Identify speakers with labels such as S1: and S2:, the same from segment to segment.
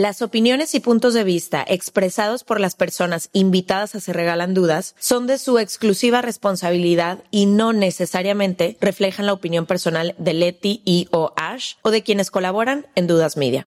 S1: Las opiniones y puntos de vista expresados por las personas invitadas a Se Regalan Dudas son de su exclusiva responsabilidad y no necesariamente reflejan la opinión personal de Leti y o Ash o de quienes colaboran en Dudas Media.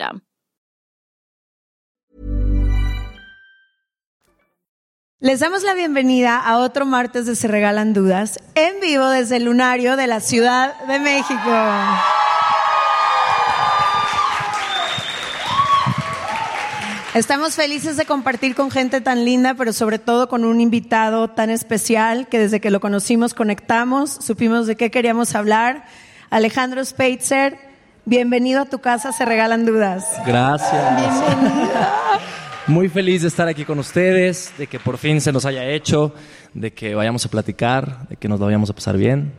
S1: Les damos la bienvenida a otro martes de Se Regalan Dudas en vivo desde el lunario de la Ciudad de México. Estamos felices de compartir con gente tan linda, pero sobre todo con un invitado tan especial que desde que lo conocimos conectamos, supimos de qué queríamos hablar. Alejandro Speitzer, bienvenido a tu casa, se regalan dudas.
S2: Gracias.
S1: Bienvenida.
S2: Muy feliz de estar aquí con ustedes, de que por fin se nos haya hecho, de que vayamos a platicar, de que nos lo vayamos a pasar bien.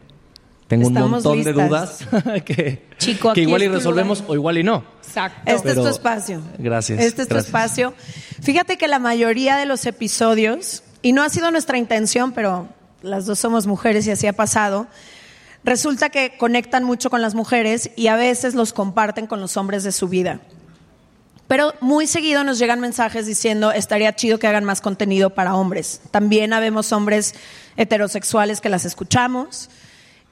S2: Tengo un montón de dudas que,
S1: Chico,
S2: que igual y resolvemos
S1: lugar.
S2: o igual y no.
S3: Exacto.
S1: Este es tu espacio.
S2: Gracias,
S1: Este es tu espacio. Fíjate que la mayoría de los episodios, y no ha sido nuestra intención, pero las dos somos mujeres y así ha pasado, resulta que conectan mucho con las mujeres y a veces los comparten con los hombres de su vida. Pero muy seguido nos llegan mensajes diciendo, estaría chido que hagan más contenido para hombres. También habemos hombres heterosexuales que las escuchamos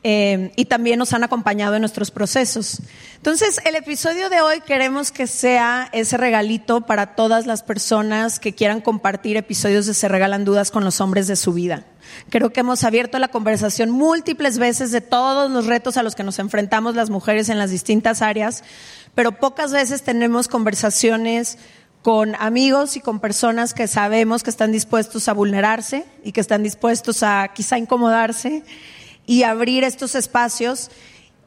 S1: eh, y también nos han acompañado en nuestros procesos. Entonces, el episodio de hoy queremos que sea ese regalito para todas las personas que quieran compartir episodios de Se Regalan Dudas con los hombres de su vida. Creo que hemos abierto la conversación múltiples veces de todos los retos a los que nos enfrentamos las mujeres en las distintas áreas, pero pocas veces tenemos conversaciones con amigos y con personas que sabemos que están dispuestos a vulnerarse y que están dispuestos a quizá incomodarse y abrir estos espacios.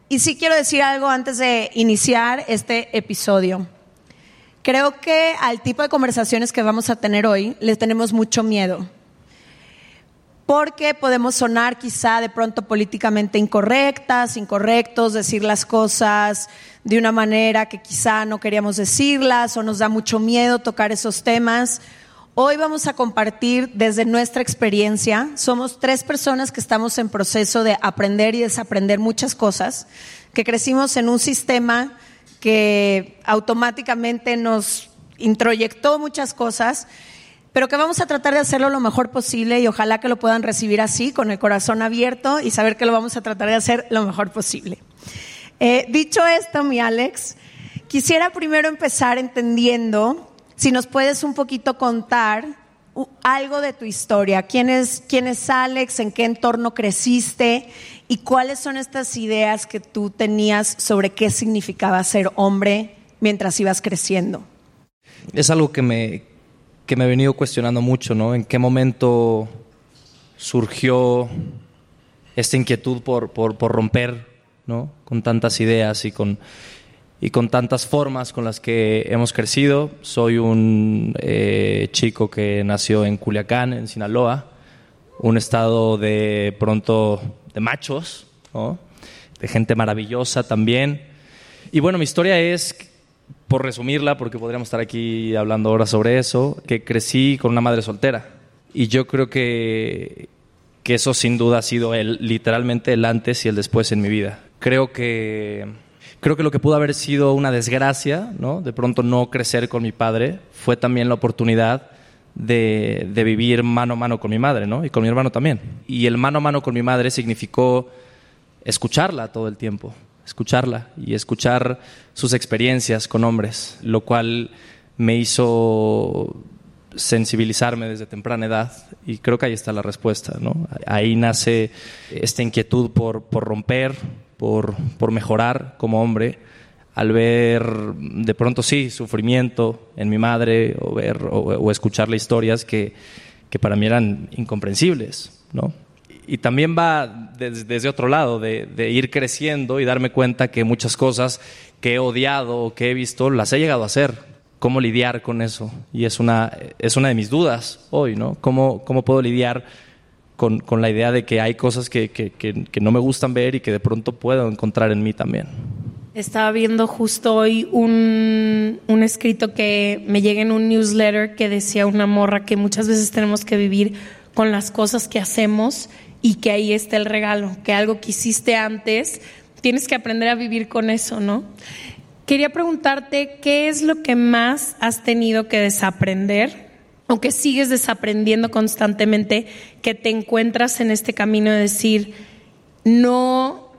S1: Y sí quiero decir algo antes de iniciar este episodio. Creo que al tipo de conversaciones que vamos a tener hoy le tenemos mucho miedo. Porque podemos sonar quizá de pronto políticamente incorrectas, incorrectos, decir las cosas de una manera que quizá no queríamos decirlas o nos da mucho miedo tocar esos temas. Hoy vamos a compartir desde nuestra experiencia. Somos tres personas que estamos en proceso de aprender y desaprender muchas cosas, que crecimos en un sistema que automáticamente nos introyectó muchas cosas, pero que vamos a tratar de hacerlo lo mejor posible y ojalá que lo puedan recibir así, con el corazón abierto y saber que lo vamos a tratar de hacer lo mejor posible. Eh, dicho esto, mi Alex, quisiera primero empezar entendiendo si nos puedes un poquito contar algo de tu historia. ¿Quién es, ¿Quién es Alex? ¿En qué entorno creciste? ¿Y cuáles son estas ideas que tú tenías sobre qué significaba ser hombre mientras ibas creciendo?
S2: Es algo que me, que me he venido cuestionando mucho, ¿no? ¿En qué momento surgió esta inquietud por, por, por romper, ¿no? Con tantas ideas y con, y con tantas formas con las que hemos crecido. Soy un eh, chico que nació en Culiacán, en Sinaloa, un estado de pronto de machos, ¿no? de gente maravillosa también. Y bueno, mi historia es, por resumirla, porque podríamos estar aquí hablando ahora sobre eso, que crecí con una madre soltera. Y yo creo que, que eso sin duda ha sido el, literalmente el antes y el después en mi vida. Creo que creo que lo que pudo haber sido una desgracia, ¿no? de pronto no crecer con mi padre, fue también la oportunidad de, vivir mano a mano con mi madre ¿no? y con mi hermano también. Y el mano a mano con mi madre significó escucharla todo el tiempo, escucharla y escuchar sus experiencias con hombres, lo cual me hizo sensibilizarme desde temprana edad y creo que ahí está la respuesta. ¿no? Ahí nace esta inquietud por, por romper, por, por mejorar como hombre, al ver de pronto sí sufrimiento en mi madre o, ver, o, escucharle historias que, que, para mí eran incomprensibles. ¿no? Y también va desde, otro lado, de, ir creciendo y darme cuenta que muchas cosas que he odiado o que he visto las he llegado a hacer. ¿Cómo lidiar con eso? Y es una, es una de mis dudas hoy, ¿no? ¿Cómo, cómo puedo lidiar con, con, la idea de que hay cosas que, que, que, no me gustan ver y que de pronto puedo encontrar en mí también.
S4: Estaba viendo justo hoy un, un escrito que me llega en un newsletter que decía una morra que muchas veces tenemos que vivir con las cosas que hacemos y que ahí está el regalo, que algo que hiciste antes, tienes que aprender a vivir con eso, ¿no? Quería preguntarte, ¿qué es lo que más has tenido que desaprender o que sigues desaprendiendo constantemente, que te encuentras en este camino de decir, no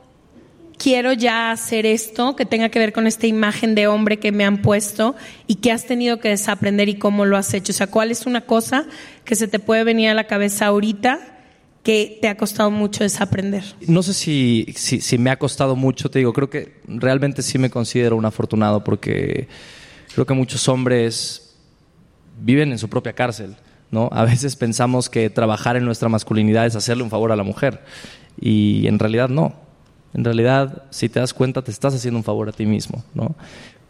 S4: quiero ya hacer esto que tenga que ver con esta imagen de hombre que me han puesto y que has tenido que desaprender y cómo lo has hecho. O sea, ¿cuál es una cosa que se te puede venir a la cabeza ahorita que te ha costado mucho desaprender?
S2: No sé si, si, si me ha costado mucho, te digo, creo que realmente sí me considero un afortunado porque creo que muchos hombres viven en su propia cárcel. ¿no? A veces pensamos que trabajar en nuestra masculinidad es hacerle un favor a la mujer y en realidad no. En realidad, si te das cuenta, te estás haciendo un favor a ti mismo. ¿no?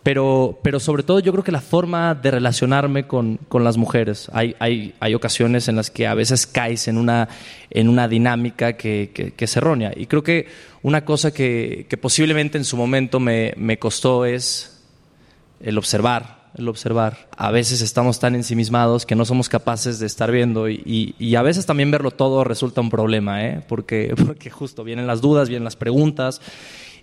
S2: Pero, pero sobre todo yo creo que la forma de relacionarme con, con las mujeres, hay, hay, hay, ocasiones en las que a veces caes en una, en una dinámica que, que, que es errónea. Y creo que una cosa que, que posiblemente en su momento me, me costó es el observar el observar. A veces estamos tan ensimismados que no somos capaces de estar viendo y, y, a veces también verlo todo resulta un problema, ¿eh? porque, porque justo vienen las dudas, vienen las preguntas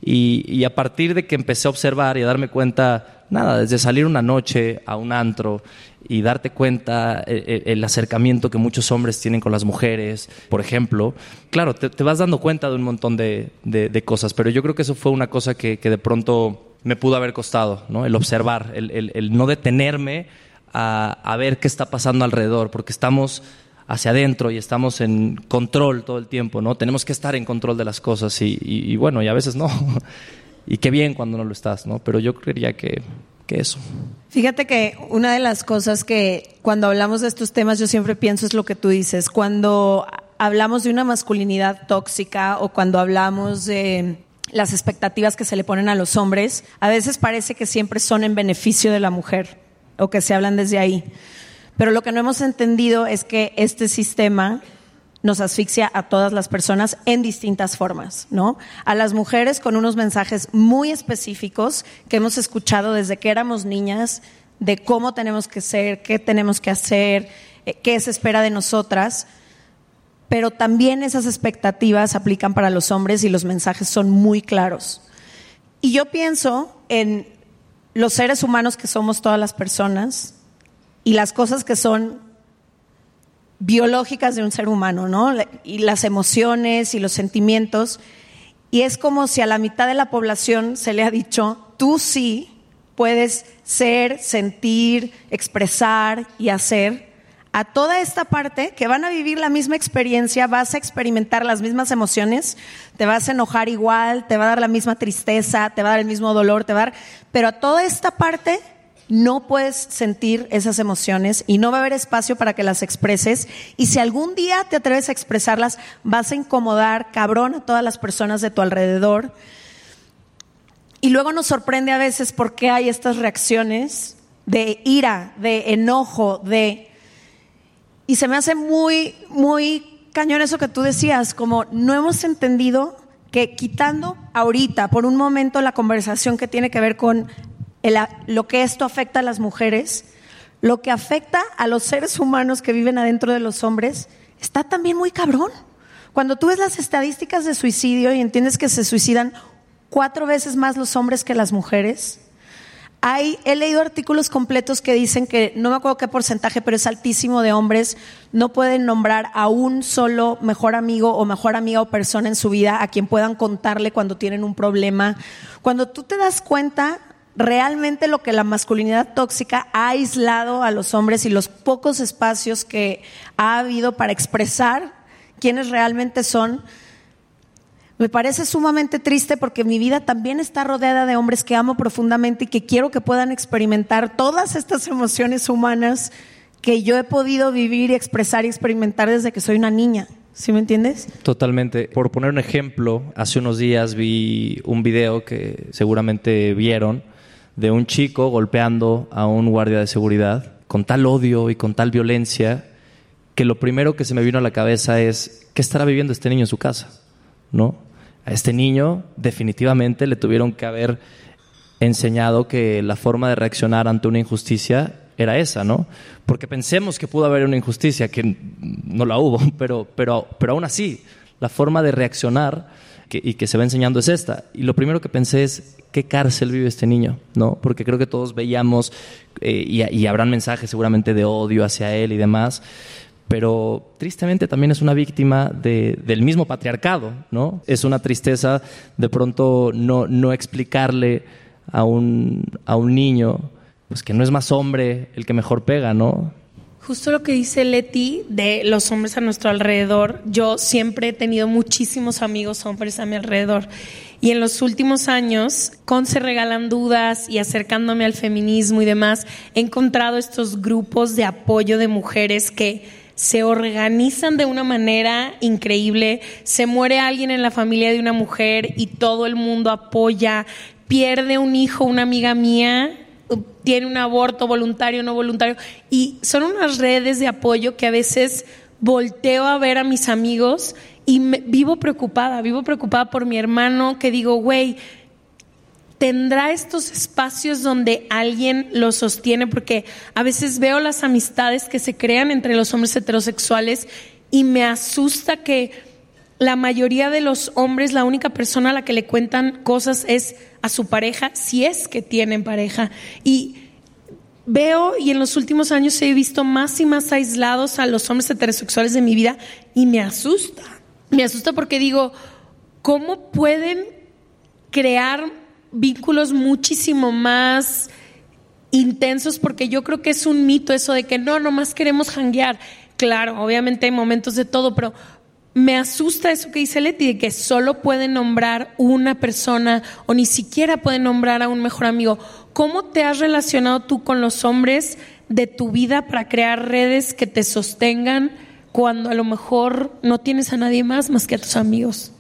S2: y, a partir de que empecé a observar y a darme cuenta, nada, desde salir una noche a un antro y darte cuenta el, eh, eh, el acercamiento que muchos hombres tienen con las mujeres, por ejemplo, claro, te, vas dando cuenta de un montón de, de, cosas, pero yo creo que eso fue una cosa que, de pronto me pudo haber costado, ¿no? El observar, el, el, el no detenerme a, a, ver qué está pasando alrededor, porque estamos hacia adentro y estamos en control todo el tiempo, ¿no? Tenemos que estar en control de las cosas y, bueno, y a veces no. y qué bien cuando no lo estás, ¿no? Pero yo creería que, que eso.
S1: Fíjate que una de las cosas que cuando hablamos de estos temas yo siempre pienso es lo que tú dices. Cuando hablamos de una masculinidad tóxica o cuando hablamos de las expectativas que se le ponen a los hombres, a veces parece que siempre son en beneficio de la mujer o que se hablan desde ahí. Pero lo que no hemos entendido es que este sistema nos asfixia a todas las personas en distintas formas, ¿no? A las mujeres con unos mensajes muy específicos que hemos escuchado desde que éramos niñas, de cómo tenemos que ser, qué tenemos que hacer, eh, qué se espera de nosotras pero también esas expectativas aplican para los hombres y los mensajes son muy claros. Y yo pienso en los seres humanos que somos todas las personas y las cosas que son biológicas de un ser humano, ¿no? Y las emociones y los sentimientos. Y es como si a la mitad de la población se le ha dicho, tú sí puedes ser, sentir, expresar y hacer a toda esta parte que van a vivir la misma experiencia, vas a experimentar las mismas emociones, te vas a enojar igual, te va a dar la misma tristeza, te va a dar el mismo dolor, te va a dar, pero a toda esta parte no puedes sentir esas emociones y no va a haber espacio para que las expreses y si algún día te atreves a expresarlas, vas a incomodar cabrón a todas las personas de tu alrededor. Y luego nos sorprende a veces por qué hay estas reacciones de ira, de enojo, de... Y se me hace muy, muy cañón eso que tú decías, como no hemos entendido que quitando ahorita por un momento la conversación que tiene que ver con lo que esto afecta a las mujeres, lo que afecta a los seres humanos que viven adentro de los hombres, está también muy cabrón. Cuando tú ves las estadísticas de suicidio y entiendes que se suicidan cuatro veces más los hombres que las mujeres, hay, he leído artículos completos que dicen que, no me acuerdo qué porcentaje, pero es altísimo de hombres, no pueden nombrar a un solo mejor amigo o mejor amiga o persona en su vida a quien puedan contarle cuando tienen un problema. Cuando tú te das cuenta realmente lo que la masculinidad tóxica ha aislado a los hombres y los pocos espacios que ha habido para expresar quiénes realmente son, me parece sumamente triste porque mi vida también está rodeada de hombres que amo profundamente y que quiero que puedan experimentar todas estas emociones humanas que yo he podido vivir y expresar y experimentar desde que soy una niña. ¿Sí me entiendes?
S2: Totalmente. Por poner un ejemplo, hace unos días vi un video que seguramente vieron de un chico golpeando a un guardia de seguridad con tal odio y con tal violencia que lo primero que se me vino a la cabeza es ¿qué estará viviendo este niño en su casa? ¿No? A este niño definitivamente le tuvieron que haber enseñado que la forma de reaccionar ante una injusticia era esa, ¿no? Porque pensemos que pudo haber una injusticia, que no la hubo, pero, pero, pero aún así, la forma de reaccionar y que se va enseñando es esta. Y lo primero que pensé es, ¿qué cárcel vive este niño? ¿No? Porque creo que todos veíamos, eh, y, y habrán mensajes seguramente de odio hacia él y demás, pero tristemente también es una víctima de- del mismo patriarcado, ¿no? Es una tristeza de pronto no, no explicarle a un, a un niño pues que no es más hombre el que mejor pega, ¿no?
S4: Justo lo que dice Leti de los hombres a nuestro alrededor. Yo siempre he tenido muchísimos amigos hombres a mi alrededor. Y en los últimos años, con Se Regalan Dudas y acercándome al feminismo y demás, he encontrado estos grupos de apoyo de mujeres que se organizan de una manera increíble. Se muere alguien en la familia de una mujer y todo el mundo apoya. Pierde un hijo, una amiga mía, tiene un aborto voluntario no voluntario. Y son unas redes de apoyo que a veces volteo a ver a mis amigos y vivo preocupada, vivo preocupada por mi hermano que digo, güey, tendrá estos espacios donde alguien lo sostiene, porque a veces veo las amistades que se crean entre los hombres heterosexuales y me asusta que la mayoría de los hombres, la única persona a la que le cuentan cosas es a su pareja, si es que tienen pareja. Y veo y en los últimos años he visto más y más aislados a los hombres heterosexuales de mi vida y me asusta. Me asusta porque digo, ¿cómo pueden crear vínculos muchísimo más intensos? Porque yo creo que es un mito eso de que no, nomás queremos janguear. Claro, obviamente hay momentos de todo, pero me asusta eso que dice Leti, de que solo pueden nombrar una persona o ni siquiera pueden nombrar a un mejor amigo. ¿Cómo te has relacionado tú con los hombres de tu vida para crear redes que te sostengan cuando a lo mejor no tienes a nadie más más que a tus amigos?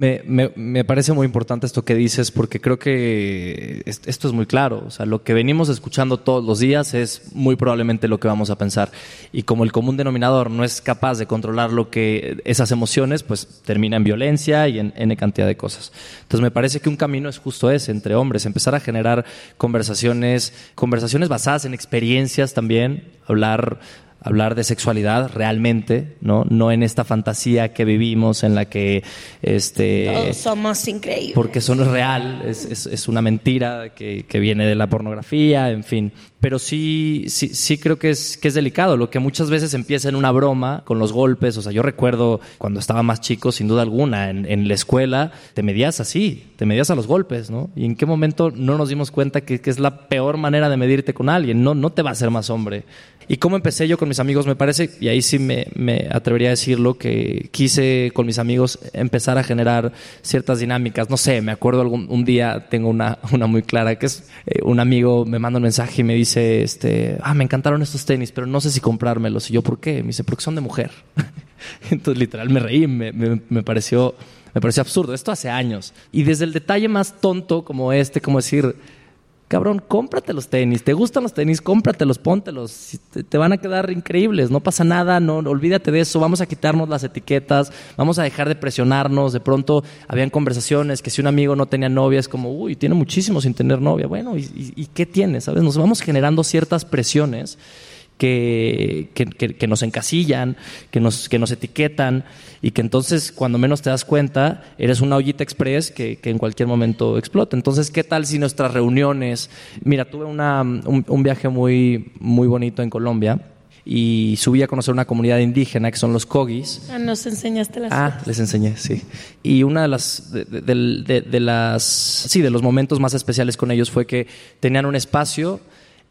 S2: Me, me- me parece muy importante esto que dices porque creo que es- esto es muy claro. O sea, lo que venimos escuchando todos los días es muy probablemente lo que vamos a pensar. Y como el común denominador no es capaz de controlar lo que esas emociones, pues termina en violencia y en N cantidad de cosas. Entonces me parece que un camino es justo ese, entre hombres, empezar a generar conversaciones, conversaciones basadas en experiencias también, hablar hablar de sexualidad realmente, ¿no? No en esta fantasía que vivimos en la que este
S4: Todos somos increíbles.
S2: porque eso no es real, es, es- es una mentira que, que viene de la pornografía, en fin. Pero sí, sí, sí creo que es, que es delicado, lo que muchas veces empieza en una broma con los golpes. O sea, yo recuerdo cuando estaba más chico, sin duda alguna, en, en la escuela, te medías así, te medías a los golpes, ¿no? Y en qué momento no nos dimos cuenta que, que es la peor manera de medirte con alguien, no, no te va a hacer más hombre. Y cómo empecé yo con mis amigos, me parece, y ahí sí me, me atrevería a decirlo, que quise con mis amigos empezar a generar ciertas dinámicas. No sé, me acuerdo algún, un día, tengo una, una muy clara, que es eh, un amigo me manda un mensaje y me dice, este, ah, me encantaron estos tenis, pero no sé si comprármelos. Y yo, ¿por qué? Me dice, porque son de mujer. Entonces, literal, me reí, me, me, me pareció, me pareció absurdo. Esto hace años. Y desde el detalle más tonto como este, como decir, cabrón, cómprate los tenis, te gustan los tenis, cómpratelos, póntelos, te, te van a quedar increíbles, no pasa nada, no, olvídate de eso, vamos a quitarnos las etiquetas, vamos a dejar de presionarnos, de pronto habían conversaciones que si un amigo no tenía novia es como, uy, tiene muchísimo sin tener novia, bueno, ¿y, y, y qué tiene? ¿Sabes? Nos vamos generando ciertas presiones que, que, que, que, nos encasillan, que nos, que nos etiquetan y que entonces cuando menos te das cuenta eres una ollita express que, que en cualquier momento explota. Entonces, ¿qué tal si nuestras reuniones... Mira, tuve una, un, un viaje muy, muy bonito en Colombia y subí a conocer una comunidad indígena que son los Kogis.
S4: Ah, nos enseñaste las
S2: Ah, les enseñé, sí. Y una de las de, de, de, de, las sí, de los momentos más especiales con ellos fue que tenían un espacio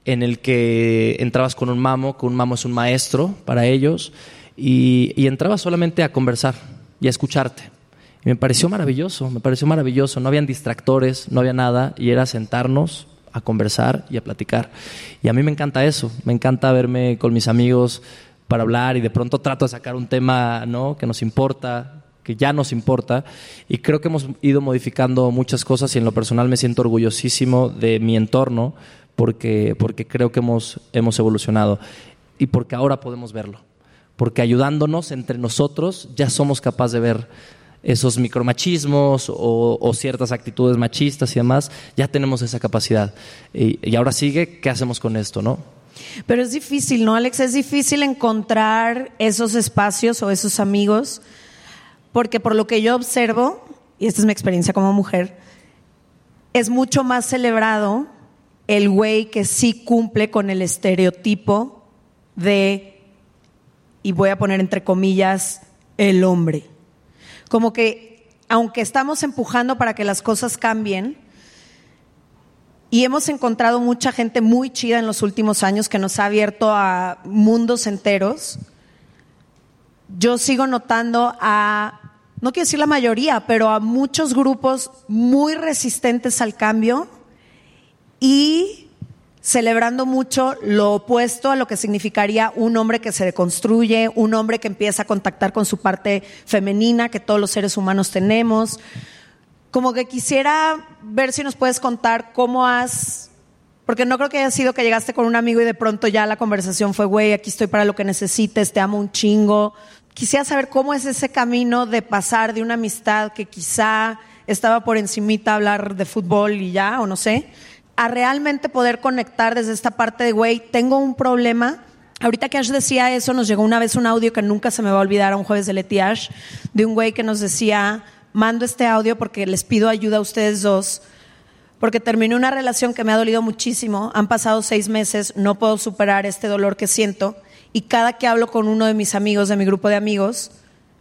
S2: en el que entrabas con un mamo, que un mamo es un maestro para ellos, y, y entrabas solamente a conversar y a escucharte. Y me pareció maravilloso, me pareció maravilloso. No habían distractores, no había nada, y era sentarnos a conversar y a platicar. Y a mí me encanta eso, me encanta verme con mis amigos para hablar y de pronto trato de sacar un tema ¿no? que nos importa, que ya nos importa y creo que hemos ido modificando muchas cosas y en lo personal me siento orgullosísimo de mi entorno porque, porque creo que hemos, hemos evolucionado y porque ahora podemos verlo, porque ayudándonos entre nosotros ya somos capaces de ver esos micromachismos o, o, ciertas actitudes machistas y demás, ya tenemos esa capacidad. Y, y, ahora sigue, ¿qué hacemos con esto, no?
S1: Pero es difícil, ¿no, Alex? Es difícil encontrar esos espacios o esos amigos, porque por lo que yo observo, y esta es mi experiencia como mujer, es mucho más celebrado el güey que sí cumple con el estereotipo de, y voy a poner entre comillas, el hombre. Como que, aunque estamos empujando para que las cosas cambien, y hemos encontrado mucha gente muy chida en los últimos años que nos ha abierto a mundos enteros, yo sigo notando a, no quiero decir la mayoría, pero a muchos grupos muy resistentes al cambio y celebrando mucho lo opuesto a lo que significaría un hombre que se deconstruye, un hombre que empieza a contactar con su parte femenina que todos los seres humanos tenemos. Como que quisiera ver si nos puedes contar cómo has, porque no creo que haya sido que llegaste con un amigo y de pronto ya la conversación fue, güey, aquí estoy para lo que necesites, te amo un chingo. Quisiera saber cómo es ese camino de pasar de una amistad que quizá estaba por encimita hablar de fútbol y ya, o no sé, a realmente poder conectar desde esta parte de, güey, tengo un problema. Ahorita que Ash decía eso, nos llegó una vez un audio que nunca se me va a olvidar a un jueves de Leti Ash, de un güey que nos decía, mando este audio porque les pido ayuda a ustedes dos, porque terminé una relación que me ha dolido muchísimo, han pasado seis meses, no puedo superar este dolor que siento, y cada que hablo con uno de mis amigos, de mi grupo de amigos,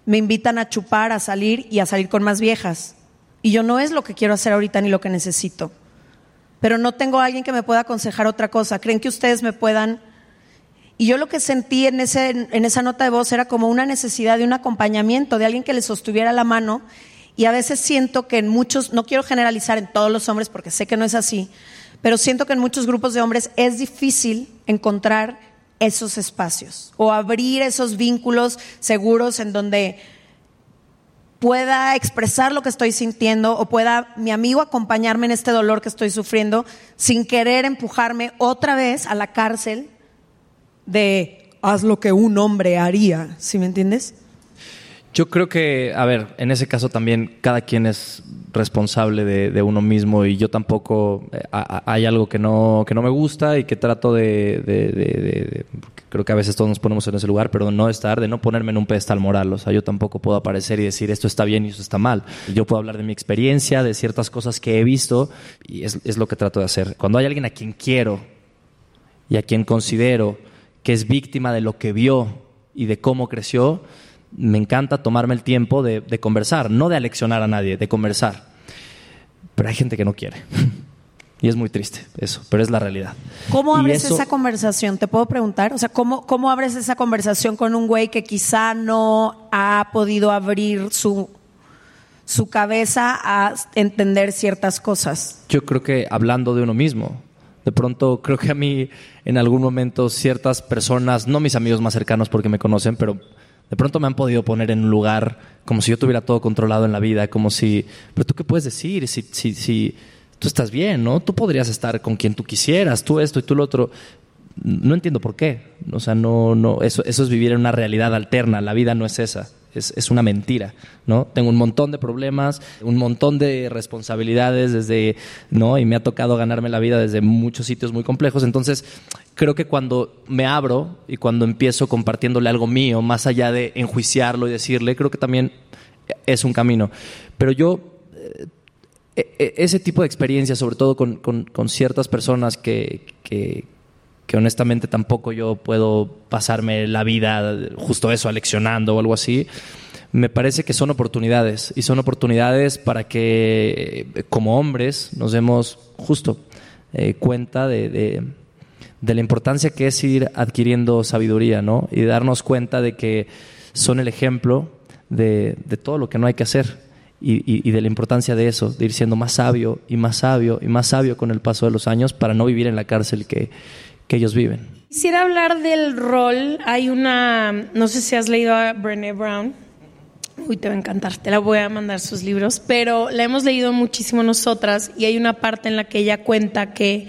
S1: me invitan a chupar, a salir y a salir con más viejas. Y yo no es lo que quiero hacer ahorita ni lo que necesito pero no tengo a alguien que me pueda aconsejar otra cosa. ¿Creen que ustedes me puedan? Y yo lo que sentí en, ese, en esa nota de voz era como una necesidad de un acompañamiento, de alguien que les sostuviera la mano. Y a veces siento que en muchos, no quiero generalizar en todos los hombres porque sé que no es así, pero siento que en muchos grupos de hombres es difícil encontrar esos espacios o abrir esos vínculos seguros en donde pueda expresar lo que estoy sintiendo o pueda mi amigo acompañarme en este dolor que estoy sufriendo sin querer empujarme otra vez a la cárcel de haz lo que un hombre haría, ¿sí me entiendes?
S2: Yo creo que, a ver, en ese caso también cada quien es responsable de, uno mismo y yo tampoco eh, hay algo que no, que no me gusta y que trato de, creo que a veces todos nos ponemos en ese lugar, pero no estar, de no ponerme en un pedestal moral. O sea, yo tampoco puedo aparecer y decir esto está bien y esto está mal. Yo puedo hablar de mi experiencia, de ciertas cosas que he visto y es, es lo que trato de hacer. Cuando hay alguien a quien quiero y a quien considero que es víctima de lo que vio y de cómo creció, me encanta tomarme el tiempo de, de, conversar, no de aleccionar a nadie, de conversar. Pero hay gente que no quiere. Y es muy triste eso, pero es la realidad.
S1: ¿Cómo abres eso... esa conversación? ¿Te puedo preguntar? O sea, ¿cómo, ¿cómo abres esa conversación con un güey que quizá no ha podido abrir su, su cabeza a entender ciertas cosas?
S2: Yo creo que hablando de uno mismo. De pronto creo que a mí en algún momento ciertas personas, no mis amigos más cercanos porque me conocen, pero De pronto me han podido poner en un lugar como si yo tuviera todo controlado en la vida, como si, pero tú qué puedes decir si, si, si tú estás bien, ¿no? Tú podrías estar con quien tú quisieras, tú esto y tú lo otro. No entiendo por qué. O sea, no, no, eso, eso es vivir en una realidad alterna. La vida no es esa. Es, es, una mentira, ¿no? Tengo un montón de problemas, un montón de responsabilidades desde, ¿no? Y me ha tocado ganarme la vida desde muchos sitios muy complejos. Entonces, creo que cuando me abro y cuando empiezo compartiéndole algo mío, más allá de enjuiciarlo y decirle, creo que también es un camino. Pero yo, eh, eh, ese tipo de experiencia, sobre todo con, con, con ciertas personas que, que honestamente tampoco yo puedo pasarme la vida justo eso, aleccionando o algo así, me parece que son oportunidades y son oportunidades para que como hombres nos demos justo eh, cuenta de, de, de, la importancia que es ir adquiriendo sabiduría, ¿no? Y darnos cuenta de que son el ejemplo de, de todo lo que no hay que hacer y, y, de la importancia de eso, de ir siendo más sabio y más sabio y más sabio con el paso de los años para no vivir en la cárcel que, que ellos viven.
S4: Quisiera hablar del rol. Hay una, no sé si has leído a Brené Brown. Uy, te va a encantar, te la voy a mandar sus libros, pero la hemos leído muchísimo nosotras y hay una parte en la que ella cuenta que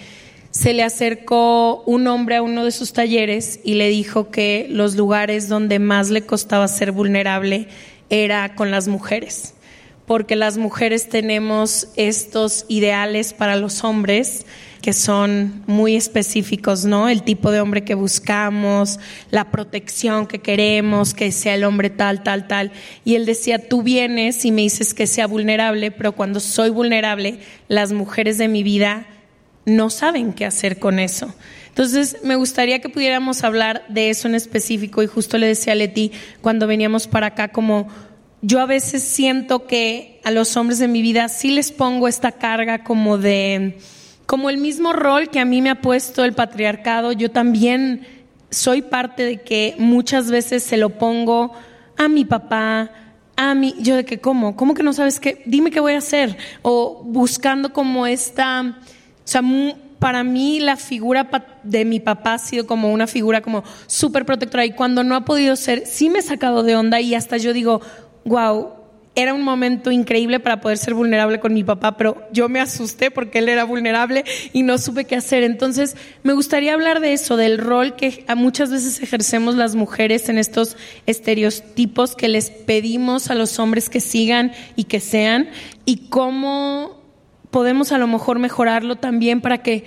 S4: se le acercó un hombre a uno de sus talleres y le dijo que los lugares donde más le costaba ser vulnerable era con las mujeres, porque las mujeres tenemos estos ideales para los hombres que son muy específicos, ¿no? El tipo de hombre que buscamos, la protección que queremos, que sea el hombre tal, tal, tal. Y él decía, tú vienes y me dices que sea vulnerable, pero cuando soy vulnerable, las mujeres de mi vida no saben qué hacer con eso. Entonces, me gustaría que pudiéramos hablar de eso en específico y justo le decía a Leti cuando veníamos para acá como yo a veces siento que a los hombres de mi vida sí les pongo esta carga como de como el mismo rol que a mí me ha puesto el patriarcado, yo también soy parte de que muchas veces se lo pongo a mi papá, a mí, yo de que, ¿cómo? ¿Cómo que no sabes qué? Dime qué voy a hacer. O buscando como esta, o sea, para mí la figura de mi papá ha sido como una figura como súper protectora y cuando no ha podido ser, sí me he sacado de onda y hasta yo digo, wow, era un momento increíble para poder ser vulnerable con mi papá, pero yo me asusté porque él era vulnerable y no supe qué hacer. Entonces, me gustaría hablar de eso, del rol que muchas veces ejercemos las mujeres en estos estereotipos que les pedimos a los hombres que sigan y que sean, y cómo podemos a lo mejor mejorarlo también para que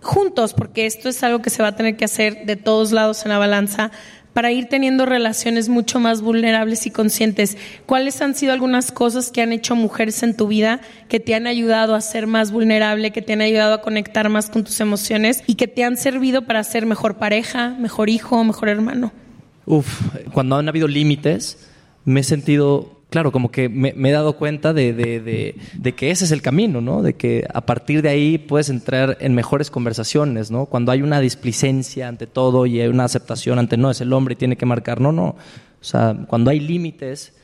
S4: juntos, porque esto es algo que se va a tener que hacer de todos lados en la balanza, para ir teniendo relaciones mucho más vulnerables y conscientes. ¿Cuáles han sido algunas cosas que han hecho mujeres en tu vida que te han ayudado a ser más vulnerable, que te han ayudado a conectar más con tus emociones y que te han servido para ser mejor pareja, mejor hijo, mejor hermano?
S2: Uf, cuando han habido límites, me he sentido claro, como que me, me he dado cuenta de, de, de, de, que ese es el camino, ¿no? De que a partir de ahí puedes entrar en mejores conversaciones, ¿no? Cuando hay una displicencia ante todo y hay una aceptación ante no, es el hombre y tiene que marcar, no, no. O sea, cuando hay límites,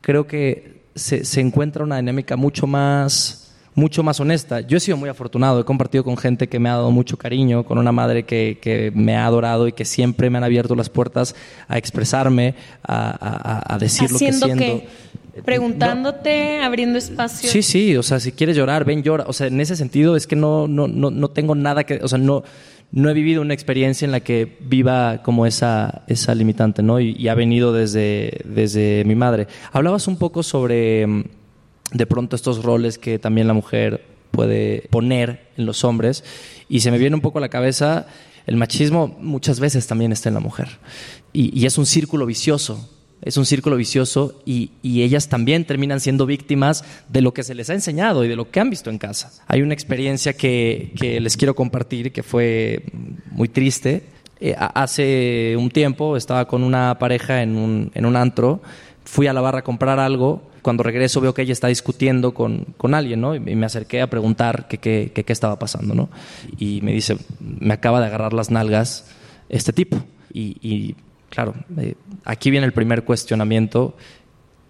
S2: creo que se, se encuentra una dinámica mucho más mucho más honesta. Yo he sido muy afortunado, he compartido con gente que me ha dado mucho cariño, con una madre que, que me ha adorado y que siempre me han abierto las puertas a expresarme, a, a, a decir
S4: Haciendo
S2: lo que siento.
S4: Que, preguntándote, abriendo espacio.
S2: Sí, sí, o sea, si quieres llorar, ven, llora. O sea, en ese sentido es que no, no, no, no tengo nada que, o sea, no, no he vivido una experiencia en la que viva como esa, esa limitante, ¿no? Y, y ha venido desde, desde mi madre. Hablabas un poco sobre de pronto estos roles que también la mujer puede poner en los hombres. Y se me viene un poco a la cabeza, el machismo muchas veces también está en la mujer. Y, y es un círculo vicioso, es un círculo vicioso y, y, ellas también terminan siendo víctimas de lo que se les ha enseñado y de lo que han visto en casa. Hay una experiencia que, que les quiero compartir que fue muy triste. Eh, hace un tiempo estaba con una pareja en un, en un antro, fui a la barra a comprar algo cuando regreso veo que ella está discutiendo con, con alguien, ¿no? Y me acerqué a preguntar qué estaba pasando, ¿no? Y me dice, me acaba de agarrar las nalgas este tipo. Y claro, eh, aquí viene el primer cuestionamiento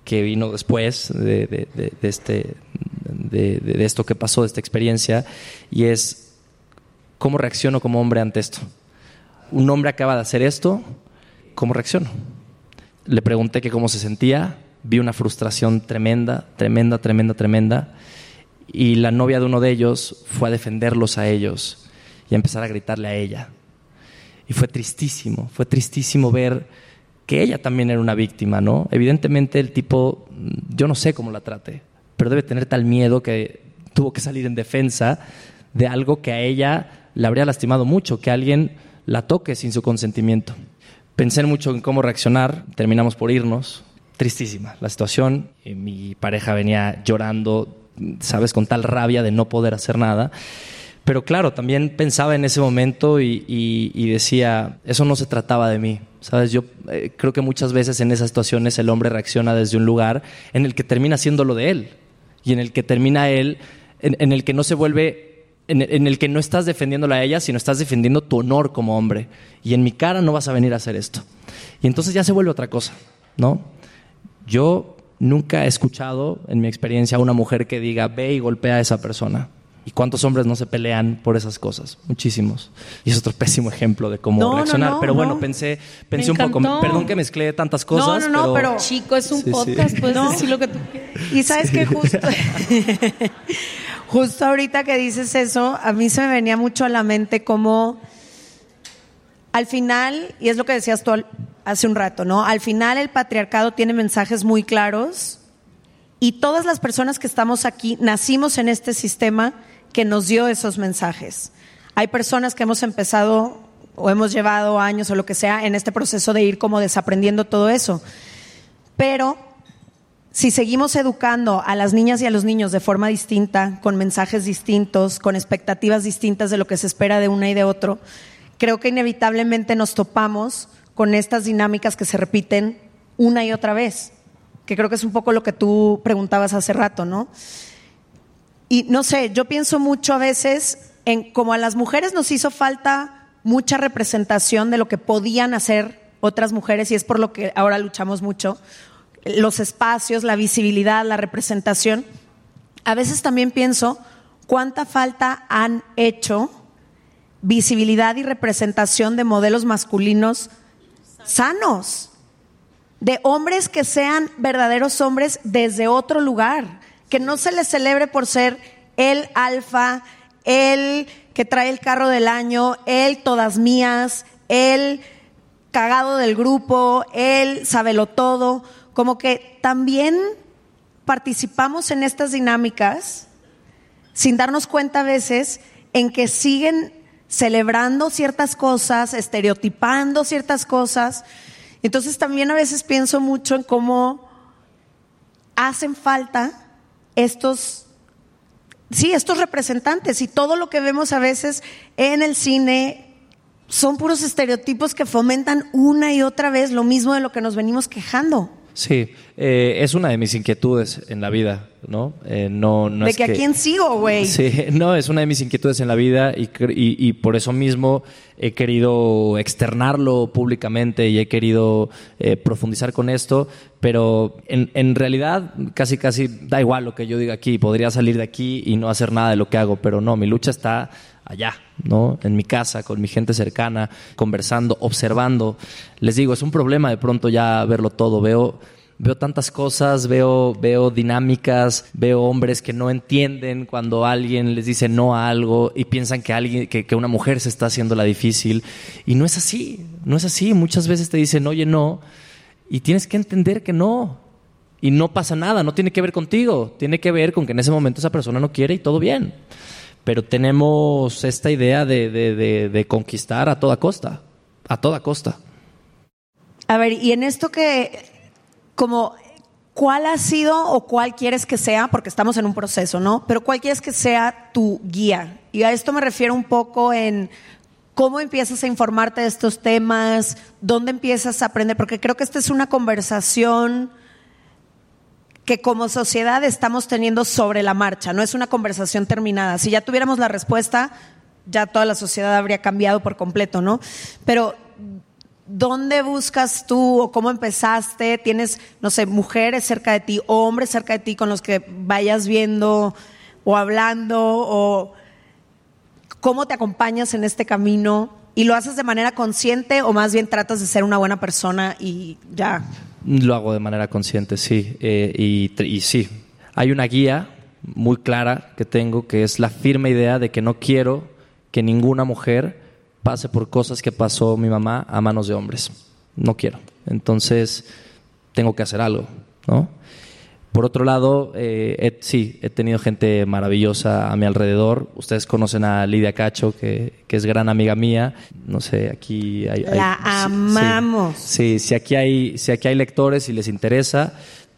S2: que vino después de, este, de esto que pasó, de esta experiencia, y es, ¿cómo reacciono como hombre ante esto? Un hombre acaba de hacer esto, ¿cómo reacciono? le pregunté cómo se sentía, vi una frustración tremenda, tremenda, tremenda, tremenda, y la novia de uno de ellos fue a defenderlos a ellos y a empezar a gritarle a ella. Y fue tristísimo, fue tristísimo ver que ella también era una víctima, ¿no? Evidentemente el tipo, yo no sé cómo la trate, pero debe tener tal miedo que tuvo que salir en defensa de algo que a ella le habría lastimado mucho, que alguien la toque sin su consentimiento. Pensé mucho en cómo reaccionar, terminamos por irnos, tristísima la situación, mi pareja venía llorando, sabes, con tal rabia de no poder hacer nada. Pero claro, también pensaba en ese momento y, decía, eso no se trataba de mí. Sabes, yo eh, creo que muchas veces en esas situaciones el hombre reacciona desde un lugar en el que termina siendo lo de él y en el que termina él, en el que no se vuelve en, el que no estás defendiéndola a ella, sino estás defendiendo tu honor como hombre. Y en mi cara no vas a venir a hacer esto. Y entonces ya se vuelve otra cosa, ¿no? Yo nunca he escuchado en mi experiencia a una mujer que diga, ve y golpea a esa persona. ¿Y cuántos hombres no se pelean por esas cosas? Muchísimos. Y es otro pésimo ejemplo de cómo reaccionar. pero bueno, pensé, pensé un poco. Perdón que mezclé tantas cosas.
S4: No, no, no, pero, chico, es un podcast, puedes decir lo que tú
S1: quieras. Y sabes que justo. Justo ahorita que dices eso, a mí se me venía mucho a la mente como al final, y es lo que decías tú hace un rato, ¿no? Al final el patriarcado tiene mensajes muy claros y todas las personas que estamos aquí nacimos en este sistema que nos dio esos mensajes. Hay personas que hemos empezado o hemos llevado años o lo que sea en este proceso de ir como desaprendiendo todo eso. Pero si seguimos educando a las niñas y a los niños de forma distinta, con mensajes distintos, con expectativas distintas de lo que se espera de una y de otro, creo que inevitablemente nos topamos con estas dinámicas que se repiten una y otra vez, que creo que es un poco lo que tú preguntabas hace rato, ¿no? Y no sé, yo pienso mucho a veces en cómo a las mujeres nos hizo falta mucha representación de lo que podían hacer otras mujeres y es por lo que ahora luchamos mucho los espacios, la visibilidad, la representación, a veces también pienso cuánta falta han hecho visibilidad y representación de modelos masculinos sanos, de hombres que sean verdaderos hombres desde otro lugar, que no se les celebre por ser el alfa, el que trae el carro del año, el todas mías, el cagado del grupo, el sabelo todo como que también participamos en estas dinámicas sin darnos cuenta a veces en que siguen celebrando ciertas cosas, estereotipando ciertas cosas. Entonces también a veces pienso mucho en cómo hacen falta estos, sí, estos representantes y todo lo que vemos a veces en el cine son puros estereotipos que fomentan una y otra vez lo mismo de lo que nos venimos quejando.
S2: Sí, eh, es una de mis inquietudes en la vida, ¿no? Eh, no, no
S1: de que, a quién sigo, güey.
S2: Sí, no, es una de mis inquietudes en la vida y, y, por eso mismo he querido externarlo públicamente y he querido eh, profundizar con esto, pero en, en, realidad casi casi da igual lo que yo diga aquí, podría salir de aquí y no hacer nada de lo que hago, pero no, mi lucha está allá, ¿no? En mi casa, con mi gente cercana, conversando, observando. Les digo, es un problema de pronto ya verlo todo. Veo, veo tantas cosas, veo, veo dinámicas, veo hombres que no entienden cuando alguien les dice no a algo y piensan que alguien, que, que una mujer se está haciendo la difícil. Y no es así, no es así. Muchas veces te dicen, oye, no, y tienes que entender que no. Y no pasa nada, no tiene que ver contigo, tiene que ver con que en ese momento esa persona no quiere y todo bien pero tenemos esta idea de, conquistar a toda costa, a toda costa.
S1: A ver, y en esto que, como, ¿cuál ha sido o cuál quieres que sea? Porque estamos en un proceso, ¿no? Pero ¿cuál quieres que sea tu guía? Y a esto me refiero un poco en cómo empiezas a informarte de estos temas, dónde empiezas a aprender, porque creo que esta es una conversación que como sociedad estamos teniendo sobre la marcha, no es una conversación terminada. Si ya tuviéramos la respuesta, ya toda la sociedad habría cambiado por completo, ¿no? Pero ¿dónde buscas tú o cómo empezaste? ¿Tienes, no sé, mujeres cerca de ti o hombres cerca de ti con los que vayas viendo o hablando o cómo te acompañas en este camino? ¿Y lo haces de manera consciente o más bien tratas de ser una buena persona y ya
S2: Lo hago de manera consciente, sí. Eh, y, y sí, hay una guía muy clara que tengo que es la firme idea de que no quiero que ninguna mujer pase por cosas que pasó mi mamá a manos de hombres. No quiero. Entonces, tengo que hacer algo, ¿no? Por otro lado, eh, he- sí, he tenido gente maravillosa a mi alrededor. Ustedes conocen a Lidia Cacho, que, que es gran amiga mía. No sé, aquí hay... hay-
S1: La
S2: sí, sí.
S1: amamos.
S2: Sí, si aquí hay, si aquí hay lectores y les interesa,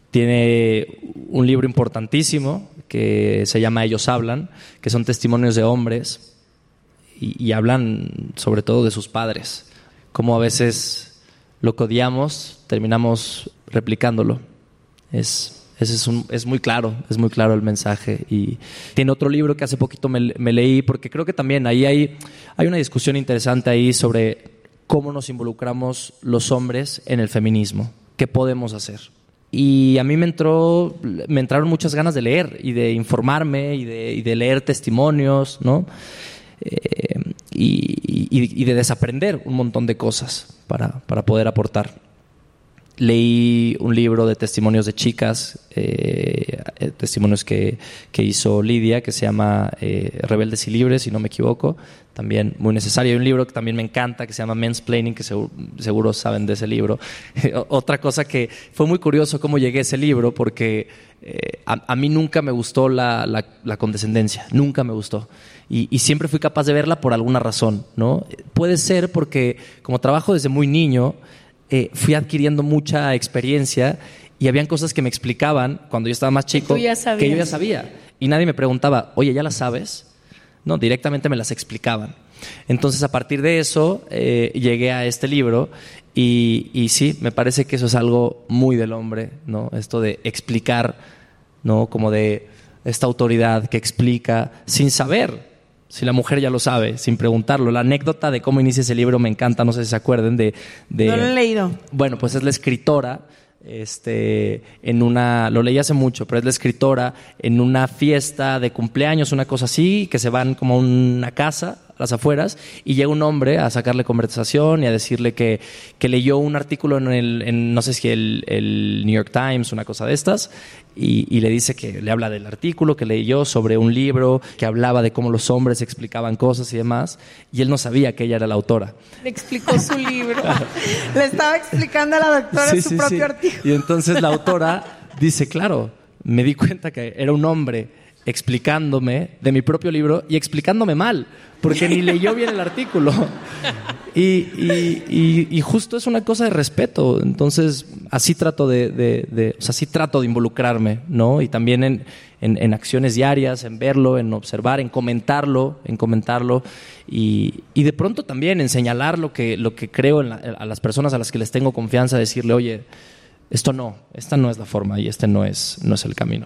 S2: tiene un libro importantísimo que se llama Ellos hablan, que son testimonios de hombres y, y hablan sobre todo de sus padres, cómo a veces lo que odiamos terminamos replicándolo. Es, ese es, un- es muy claro, es muy claro el mensaje. Y tiene otro libro que hace poquito me, me leí, porque creo que también ahí hay, hay una discusión interesante ahí sobre cómo nos involucramos los hombres en el feminismo, qué podemos hacer. Y a mí me, entró, me entraron muchas ganas de leer y de informarme y de, y de leer testimonios, ¿no? Eh, y, y- y de desaprender un montón de cosas para, para poder aportar. Leí un libro de testimonios de chicas, eh, eh, testimonios que, que hizo Lidia, que se llama eh, Rebeldes y Libres, si no me equivoco. También muy necesario. Hay un libro que también me encanta, que se llama Men's Planning, que seguro, seguro saben de ese libro. Otra cosa que fue muy curioso cómo llegué a ese libro, porque eh, a, a mí nunca me gustó la, la- la condescendencia, nunca me gustó. Y, y siempre fui capaz de verla por alguna razón, ¿no? Puede ser porque como trabajo desde muy niño, eh, fui adquiriendo mucha experiencia y habían cosas que me explicaban cuando yo estaba más chico que yo ya sabía. Y nadie me preguntaba, oye, ¿ya las sabes? No, directamente me las explicaban. Entonces, a partir de eso, eh, llegué a este libro y, y sí, me parece que eso es algo muy del hombre, ¿no? Esto de explicar, ¿no? Como de esta autoridad que explica sin saber. Si la mujer ya lo sabe, sin preguntarlo. La anécdota de cómo inicia ese libro me encanta, no sé si se acuerden de... de
S1: No lo he leído.
S2: bueno, pues es la escritora, este, en una, lo leí hace mucho, pero es la escritora en una fiesta de cumpleaños, una cosa así, que se van como a una casa las afueras y llega un hombre a sacarle conversación y a decirle que, que leyó un artículo en el, en, no sé si el, el New York Times, una cosa de estas, y, y le dice que le habla del artículo que leyó sobre un libro que hablaba de cómo los hombres explicaban cosas y demás, y él no sabía que ella era la autora.
S4: Le explicó su libro.
S1: Le estaba explicando a la doctora
S2: Sí,
S1: su
S2: sí,
S1: propio
S2: sí.
S1: artículo.
S2: Y entonces la autora dice, claro, me di cuenta que era un hombre explicándome de mi propio libro y explicándome mal, porque ni leyó bien el artículo. Y, y- y- y justo es una cosa de respeto. Entonces, así trato de, de- de- o sea, así trato de involucrarme, ¿no? Y también en, en- en acciones diarias, en verlo, en observar, en comentarlo, en comentarlo. Y, y de pronto también en señalar lo que, lo que creo en la- a las personas a las que les tengo confianza, decirle, oye, esto no, esta no es la forma y este no es, no es el camino.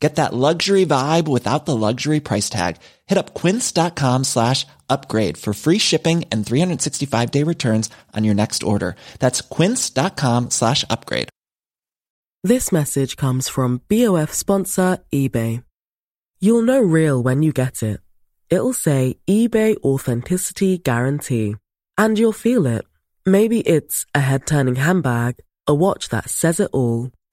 S5: Get that luxury vibe without the luxury price tag. Hit up quince.com slash upgrade for free shipping and 365 day returns on your next order. That's quince.com slash upgrade.
S6: This message comes from BOF sponsor eBay. You'll know real when you get it. It'll say eBay Authenticity Guarantee. And you'll feel it. Maybe it's a head turning handbag, a watch that says it all,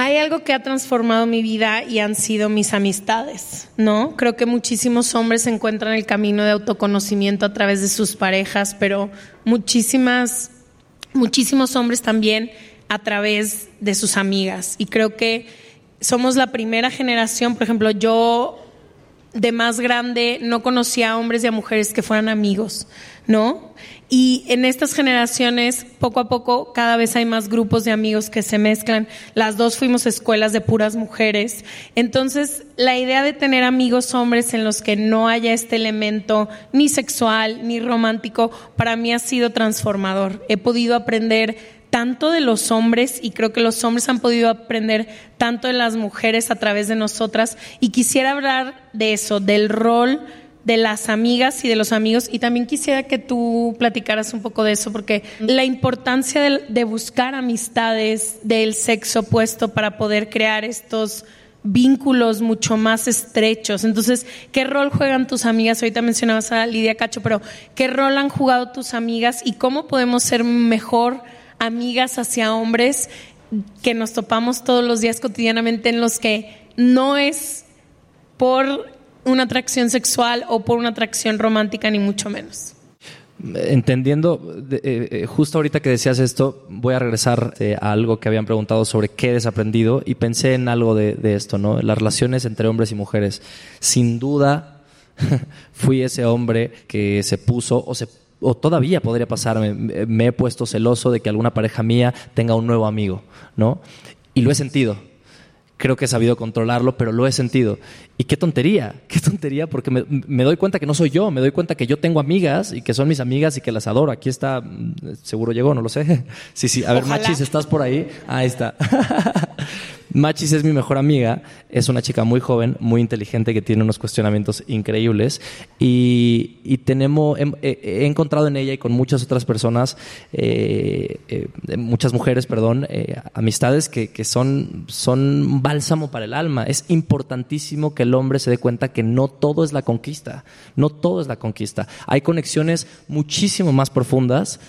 S4: Hay algo que ha transformado mi vida y han sido mis amistades, ¿no? Creo que muchísimos hombres encuentran el camino de autoconocimiento a través de sus parejas, pero muchísimas, muchísimos hombres también a través de sus amigas. Y creo que somos la primera generación, por ejemplo, yo de más grande no conocía a hombres y a mujeres que fueran amigos, ¿no? Y en estas generaciones, poco a poco, cada vez hay más grupos de amigos que se mezclan. Las dos fuimos escuelas de puras mujeres. Entonces, la idea de tener amigos hombres en los que no haya este elemento ni sexual ni romántico, para mí ha sido transformador. He podido aprender tanto de los hombres y creo que los hombres han podido aprender tanto de las mujeres a través de nosotras y quisiera hablar de eso, del rol de las amigas y de los amigos y también quisiera que tú platicaras un poco de eso porque la importancia de, buscar amistades del sexo opuesto para poder crear estos vínculos mucho más estrechos. Entonces, ¿qué rol juegan tus amigas? Ahorita mencionabas a Lidia Cacho, pero ¿qué rol han jugado tus amigas y cómo podemos ser mejor amigas hacia hombres que nos topamos todos los días cotidianamente en los que no es por una atracción sexual o por una atracción romántica, ni mucho menos.
S2: Entendiendo, eh, eh, justo ahorita que decías esto, voy a regresar eh, a algo que habían preguntado sobre qué he desaprendido y pensé en algo de, de esto, ¿no? Las relaciones entre hombres y mujeres. Sin duda, fui ese hombre que se puso o se o todavía podría pasarme, me he puesto celoso de que alguna pareja mía tenga un nuevo amigo, ¿no? Y lo he sentido. Creo que he sabido controlarlo, pero lo he sentido. Y qué tontería, qué tontería, porque me, doy cuenta que no soy yo, me doy cuenta que yo tengo amigas y que son mis amigas y que las adoro. Aquí está, mm, seguro llegó, no lo sé. Sí, sí, a ver, Machis, ¿estás por ahí? Ahí está. Machis es mi mejor amiga, es una chica muy joven, muy inteligente, que tiene unos cuestionamientos increíbles y, tenemos, he, encontrado en ella y con muchas otras personas, eh, eh, muchas mujeres, perdón, eh, amistades que, que, son, son bálsamo para el alma. Es importantísimo que el hombre se dé cuenta que no todo es la conquista, no todo es la conquista. Hay conexiones muchísimo más profundas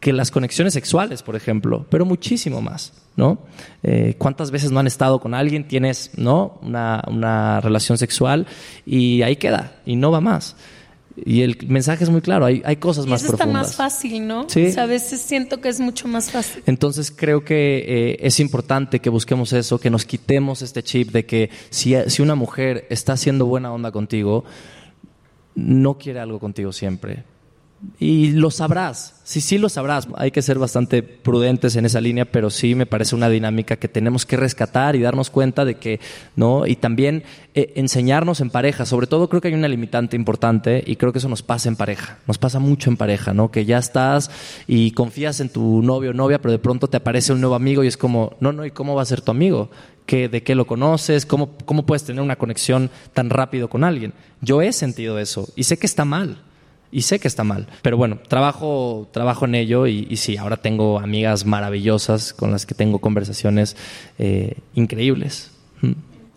S2: que las conexiones sexuales, por ejemplo, pero muchísimo más, ¿no? Eh, ¿Cuántas veces no han estado con alguien, tienes, ¿no? Una, relación sexual y ahí queda y no va más. Y el mensaje es muy claro, hay, hay cosas más profundas.
S4: está más fácil, ¿no? Sí. a veces siento que es mucho más fácil.
S2: Entonces creo que eh, es importante que busquemos eso, que nos quitemos este chip de que si, si una mujer está haciendo buena onda contigo, no quiere algo contigo siempre y lo sabrás, sí, sí lo sabrás. Hay que ser bastante prudentes en esa línea, pero sí me parece una dinámica que tenemos que rescatar y darnos cuenta de que, ¿no? Y también eh, enseñarnos en pareja. Sobre todo creo que hay una limitante importante y creo que eso nos pasa en pareja. Nos pasa mucho en pareja, ¿no? Que ya estás y confías en tu novio o novia, pero de pronto te aparece un nuevo amigo y es como, no, no, ¿y cómo va a ser tu amigo? ¿De qué lo conoces? ¿Cómo, ¿Cómo puedes tener una conexión tan rápido con alguien? Yo he sentido eso y sé que está mal y sé que está mal. Pero bueno, trabajo, trabajo en ello y, sí, ahora tengo amigas maravillosas con las que tengo conversaciones eh, increíbles.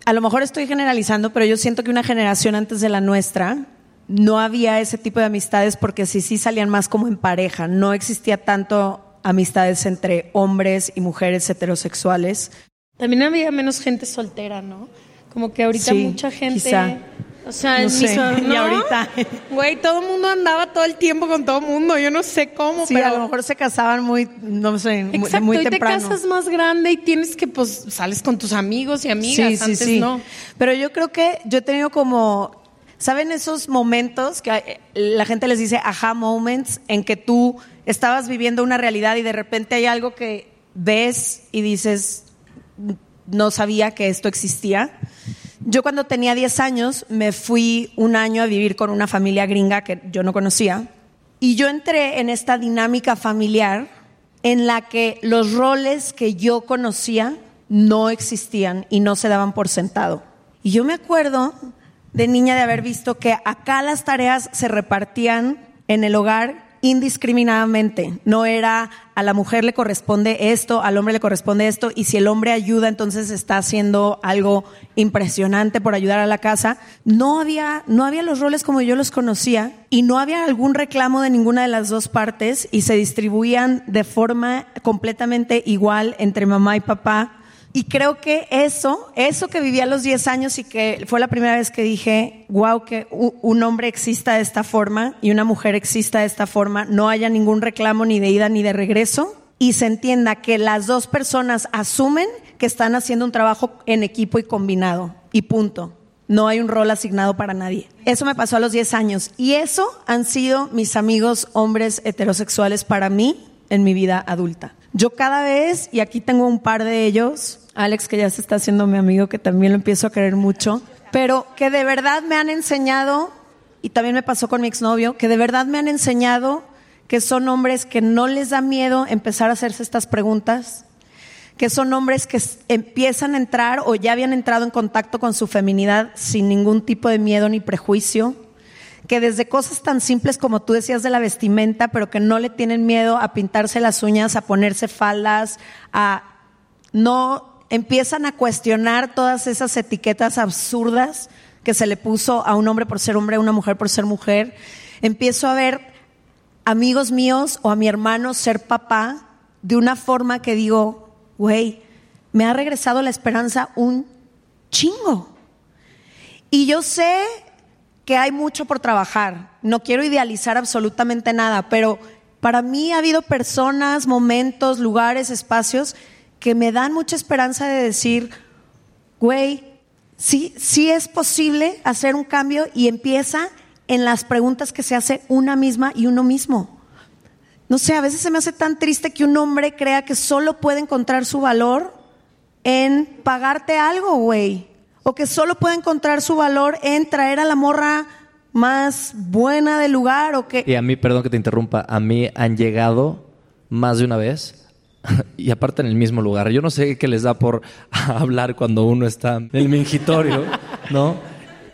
S1: A lo mejor estoy generalizando, pero yo siento que una generación antes de la nuestra no había ese tipo de amistades porque sí, sí salían más como en pareja, no existía tanto amistades entre hombres y mujeres heterosexuales.
S4: También había menos gente soltera, ¿no? Como que ahorita
S1: Sí,
S4: mucha gente.
S1: quizá.
S4: O sea,
S1: No
S4: en
S1: sé,
S4: mi so-
S1: y
S4: ¿no?
S1: ahorita.
S4: Güey, todo el mundo andaba todo el tiempo con todo el mundo. Yo no sé cómo,
S1: Sí,
S4: pero.
S1: a lo mejor se casaban muy, no sé, muy,
S4: Exacto,
S1: muy
S4: hoy te
S1: temprano.
S4: casas más grande y tienes que, pues, sales con tus amigos y amigas. Antes no.
S1: Pero yo creo que yo he tenido como, ¿saben esos momentos que la gente les dice aha moments en que tú estabas viviendo una realidad y de repente hay algo que ves y dices, no sabía que esto existía? Yo cuando tenía 10 años me fui un año a vivir con una familia gringa que yo no conocía y yo entré en esta dinámica familiar en la que los roles que yo conocía no existían y no se daban por sentado. Y yo me acuerdo de niña de haber visto que acá las tareas se repartían en el hogar indiscriminadamente. No era a la mujer le corresponde esto, al hombre le corresponde esto, y si el hombre ayuda, entonces está haciendo algo impresionante por ayudar a la casa. No había, no había los roles como yo los conocía y no había algún reclamo de ninguna de las dos partes y se distribuían de forma completamente igual entre mamá y papá. Y creo que eso, eso que viví a los 10 años y que fue la primera vez que dije, wow, que un hombre exista de esta forma y una mujer exista de esta forma, no haya ningún reclamo ni de ida ni de regreso y se entienda que las dos personas asumen que están haciendo un trabajo en equipo y combinado y punto. No hay un rol asignado para nadie. Eso me pasó a los 10 años y eso han sido mis amigos hombres heterosexuales para mí en mi vida adulta. Yo cada vez, y aquí tengo un par de ellos, Alex que ya se está haciendo mi amigo, que también lo empiezo a querer mucho, pero que de verdad me han enseñado, y también me pasó con mi exnovio, que de verdad me han enseñado que son hombres que no les da miedo empezar a hacerse estas preguntas, que son hombres que empiezan a entrar o ya habían entrado en contacto con su feminidad sin ningún tipo de miedo ni prejuicio, que desde cosas tan simples como tú decías de la vestimenta, pero que no le tienen miedo a pintarse las uñas, a ponerse faldas, a no empiezan a cuestionar todas esas etiquetas absurdas que se le puso a un hombre por ser hombre, a una mujer por ser mujer. Empiezo a ver amigos míos o a mi hermano ser papá de una forma que digo, güey, me ha regresado la esperanza un chingo. Y yo sé que hay mucho por trabajar. No quiero idealizar absolutamente nada, pero para mí ha habido personas, momentos, lugares, espacios que me dan mucha esperanza de decir, güey, sí, sí es posible hacer un cambio y empieza en las preguntas que se hace una misma y uno mismo. No sé, a veces se me hace tan triste que un hombre crea que solo puede encontrar su valor en pagarte algo, güey. O que solo puede encontrar su valor en traer a la morra más buena del lugar o que...
S2: Y a mí, perdón que te interrumpa, a mí han llegado más de una vez y aparte en el mismo lugar. Yo no sé qué les da por hablar cuando uno está en el mingitorio, ¿no?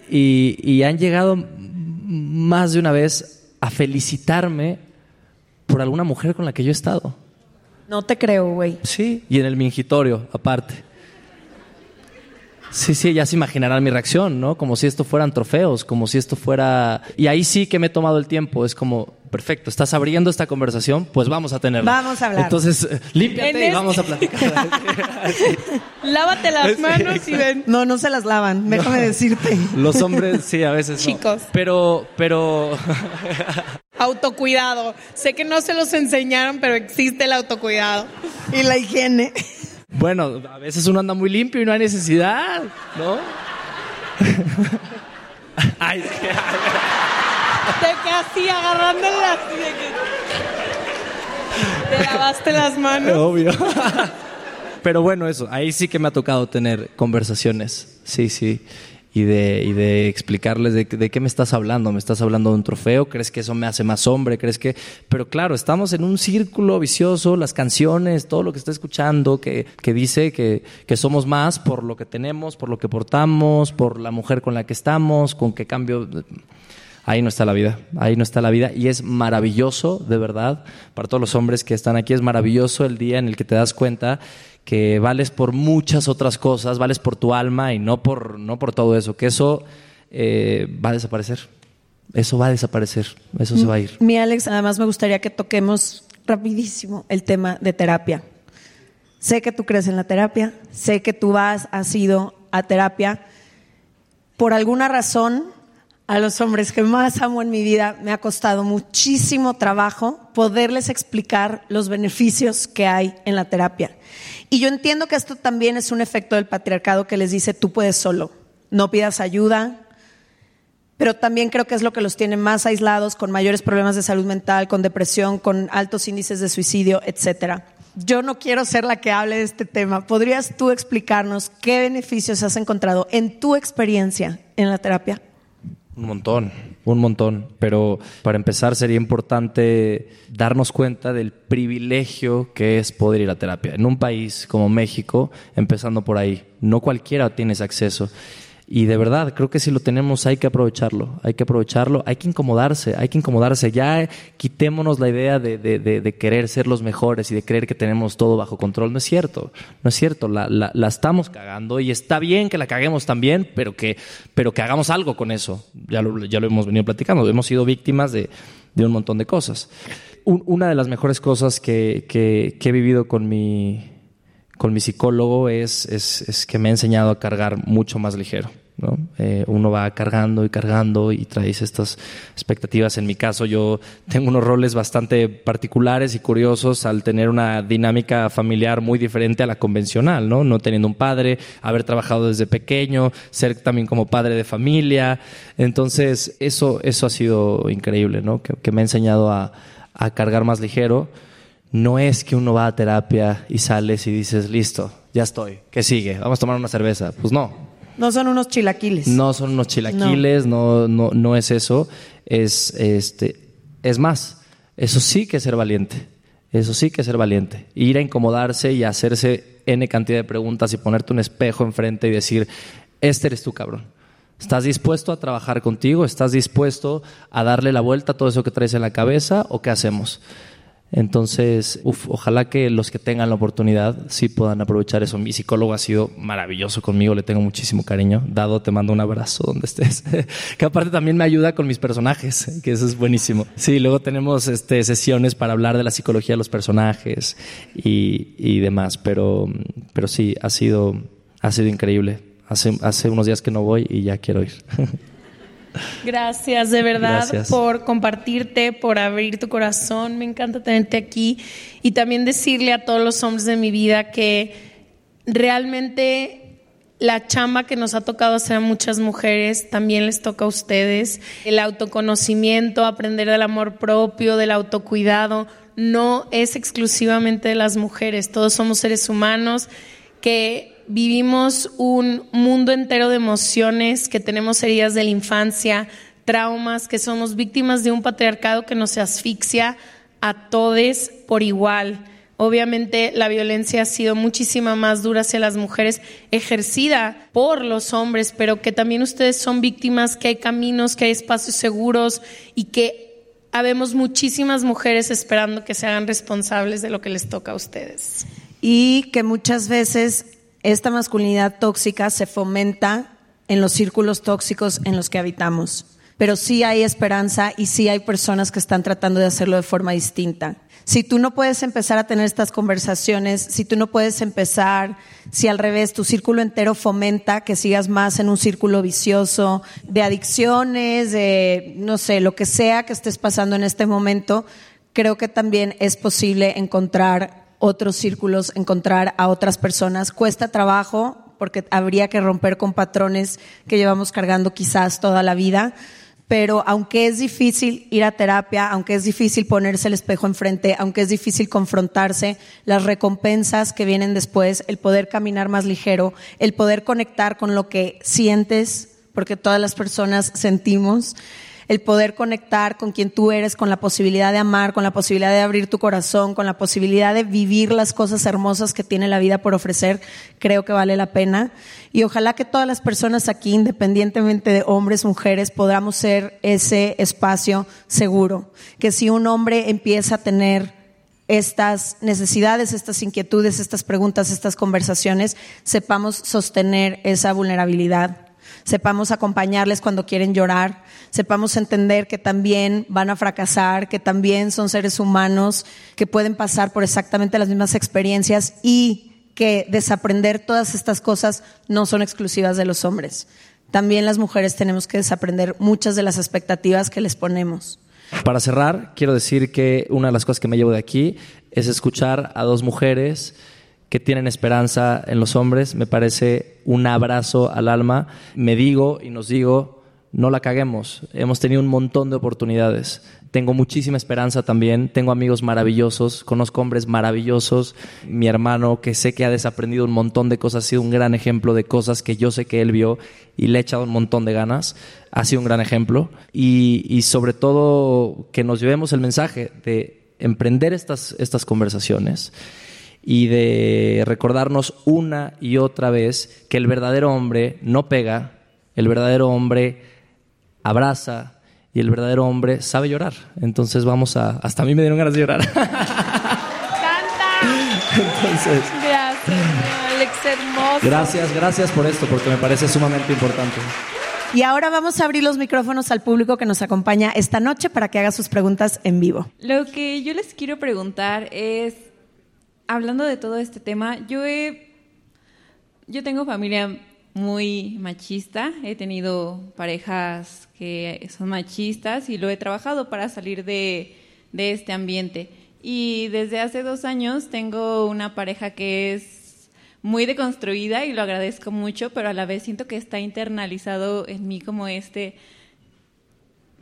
S2: Y, y han llegado más de una vez a felicitarme por alguna mujer con la que yo he estado.
S1: No te creo, güey.
S2: Sí, y en el mingitorio, aparte. Sí, sí, ya se imaginarán mi reacción, ¿no? Como si esto fueran trofeos, como si esto fuera... Y ahí sí que me he tomado el tiempo, es como, perfecto, estás abriendo esta conversación, pues vamos a tenerla.
S1: Vamos a hablar.
S2: Entonces, eh, límpiate
S4: En
S2: y
S4: este-
S2: vamos a platicar.
S4: Lávate las manos y ven.
S1: No, no se las lavan, déjame decirte.
S2: Los hombres, sí, a veces no.
S4: Chicos.
S2: Pero, pero...
S4: Autocuidado. Sé que no se los enseñaron, pero existe el autocuidado.
S1: Y la higiene.
S2: Bueno, a veces uno anda muy limpio y no hay necesidad, ¿no? Ay,
S4: Te quedas así agarrándola así de que- Te lavaste las manos.
S2: Obvio. Pero bueno, eso, ahí sí que me ha tocado tener conversaciones, sí, sí, y de, y de explicarles de, de qué me estás hablando. ¿Me estás hablando de un trofeo? ¿Crees que eso me hace más hombre? ¿Crees que...? Pero claro, estamos en un círculo vicioso, las canciones, todo lo que está escuchando, que, que dice que, que somos más por lo que tenemos, por lo que portamos, por la mujer con la que estamos, con qué cambio... Ahí no está la vida, ahí no está la vida y es maravilloso, de verdad, para todos los hombres que están aquí, es maravilloso el día en el que te das cuenta que vales por muchas otras cosas, vales por tu alma y no por, no por todo eso, que eso eh, va a desaparecer. Eso va a desaparecer, eso se va a ir.
S1: Mi Alex, además me gustaría que toquemos rapidísimo el tema de terapia. Sé que tú crees en la terapia, sé que tú vas, has ido a terapia. Por alguna razón, a los hombres que más amo en mi vida, me ha costado muchísimo trabajo poderles explicar los beneficios que hay en la terapia. Y yo entiendo que esto también es un efecto del patriarcado que les dice, tú puedes solo, no pidas ayuda, pero también creo que es lo que los tiene más aislados, con mayores problemas de salud mental, con depresión, con altos índices de suicidio, etcétera. Yo no quiero ser la que hable de este tema. ¿Podrías tú explicarnos qué beneficios has encontrado en tu experiencia en la terapia?
S2: Un montón, un montón. Pero para empezar sería importante darnos cuenta del privilegio que es poder ir a terapia. En un país como México, empezando por ahí, no cualquiera tiene ese acceso. Y de verdad, creo que si lo tenemos hay que aprovecharlo, hay que aprovecharlo, hay que incomodarse, hay que incomodarse. Ya quitémonos la idea de, de, de, querer ser los mejores y de creer que tenemos todo bajo control. No es cierto, no es cierto, la, la, la, estamos cagando y está bien que la caguemos también, pero que, pero que hagamos algo con eso. Ya lo, ya lo hemos venido platicando, hemos sido víctimas de, un montón de cosas. una de las mejores cosas que, que, que he vivido con mi con mi psicólogo es, es, es, que me ha enseñado a cargar mucho más ligero. ¿no? Eh, uno va cargando y cargando y traes estas expectativas. En mi caso, yo tengo unos roles bastante particulares y curiosos al tener una dinámica familiar muy diferente a la convencional, ¿no? No teniendo un padre, haber trabajado desde pequeño, ser también como padre de familia. Entonces, eso, eso ha sido increíble, ¿no? Que, que me ha enseñado a, a cargar más ligero no es que uno va a terapia y sales y dices, listo, ya estoy, ¿qué sigue? Vamos a tomar una cerveza. Pues no.
S1: No son unos chilaquiles.
S2: No son unos chilaquiles, no, no, no, es eso. Es, este, es más, eso sí que es ser valiente. Eso sí que es ser valiente. Ir a incomodarse y hacerse N cantidad de preguntas y ponerte un espejo enfrente y decir, este eres tú, cabrón. ¿Estás dispuesto a trabajar contigo? ¿Estás dispuesto a darle la vuelta a todo eso que traes en la cabeza? ¿O qué hacemos? Entonces, ojalá que los que tengan la oportunidad sí puedan aprovechar eso. Mi psicólogo ha sido maravilloso conmigo, le tengo muchísimo cariño. Dado, te mando un abrazo donde estés. que aparte también me ayuda con mis personajes, que eso es buenísimo. Sí, luego tenemos este, sesiones para hablar de la psicología de los personajes y, y demás, pero, pero sí, ha sido, ha sido increíble. Hace, hace unos días que no voy y ya quiero ir.
S4: Gracias de verdad por compartirte, por abrir tu corazón. Me encanta tenerte aquí y también decirle a todos los hombres de mi vida que realmente la chamba que nos ha tocado hacer a muchas mujeres también les toca a ustedes. El autoconocimiento, aprender del amor propio, del autocuidado, no es exclusivamente de las mujeres. Todos somos seres humanos que vivimos un mundo entero de emociones, que tenemos heridas de la infancia, traumas, que somos víctimas de un patriarcado que nos asfixia a todos por igual. Obviamente la violencia ha sido muchísima más dura hacia las mujeres, ejercida por los hombres, pero que también ustedes son víctimas, que hay caminos, que hay espacios seguros y que habemos muchísimas mujeres esperando que se hagan responsables de lo que les toca a ustedes.
S1: Y que muchas veces esta masculinidad tóxica se fomenta en los círculos tóxicos en los que habitamos. Pero sí hay esperanza y sí hay personas que están tratando de hacerlo de forma distinta. Si tú no puedes empezar a tener estas conversaciones, si tú no puedes empezar, si al revés tu círculo entero fomenta que sigas más en un círculo vicioso de adicciones, de no sé, lo que sea que estés pasando en este momento, creo que también es posible encontrar otros círculos, encontrar a otras personas. Cuesta trabajo porque habría que romper con patrones que llevamos cargando quizás toda la vida. Pero aunque es difícil ir a terapia, aunque es difícil ponerse el espejo enfrente, aunque es difícil confrontarse, las recompensas que vienen después, el poder caminar más ligero, el poder conectar con lo que sientes, porque todas las personas sentimos, el poder conectar con quien tú eres, con la posibilidad de amar, con la posibilidad de abrir tu corazón, con la posibilidad de vivir las cosas hermosas que tiene la vida por ofrecer, creo que vale la pena. Y ojalá que todas las personas aquí, independientemente de hombres, mujeres, podamos ser ese espacio seguro. Que si un hombre empieza a tener estas necesidades, estas inquietudes, estas preguntas, estas conversaciones, sepamos sostener esa vulnerabilidad, sepamos acompañarles cuando quieren llorar, sepamos entender que también van a fracasar, que también son seres humanos, que pueden pasar por exactamente las mismas experiencias y que desaprender todas estas cosas no son exclusivas de los hombres. También las mujeres tenemos que desaprender muchas de las expectativas que les ponemos.
S2: Para cerrar, quiero decir que una de las cosas que me llevo de aquí es escuchar a dos mujeres que tienen esperanza en los hombres. Me parece un abrazo al alma. Me digo y nos digo, no la caguemos. Hemos tenido un montón de oportunidades. Tengo muchísima esperanza también. Tengo amigos maravillosos, conozco hombres maravillosos. Mi hermano, que sé que ha desaprendido un montón de cosas, ha sido un gran ejemplo de cosas que yo sé que él vio y le ha echado un montón de ganas. Ha sido un gran ejemplo. Y, sobre todo que nos llevemos el mensaje de emprender estas, estas conversaciones y de recordarnos una y otra vez que el verdadero hombre no pega, el verdadero hombre abraza, y el verdadero hombre sabe llorar. Entonces vamos a... Hasta a mí me dieron ganas de llorar.
S4: ¡Canta!
S2: Entonces,
S4: Gracias, Alex, hermoso.
S2: gracias, gracias por esto, porque me parece sumamente importante.
S1: Y ahora vamos a abrir los micrófonos al público que nos acompaña esta noche para que haga sus preguntas en vivo.
S7: Lo que yo les quiero preguntar es, hablando de todo este tema, yo he, yo tengo familia muy machista, he tenido parejas que son machistas y lo he trabajado para salir de, de este ambiente. Y desde hace dos años tengo una pareja que es muy deconstruida y lo agradezco mucho, pero a la vez siento que está internalizado en mí como este,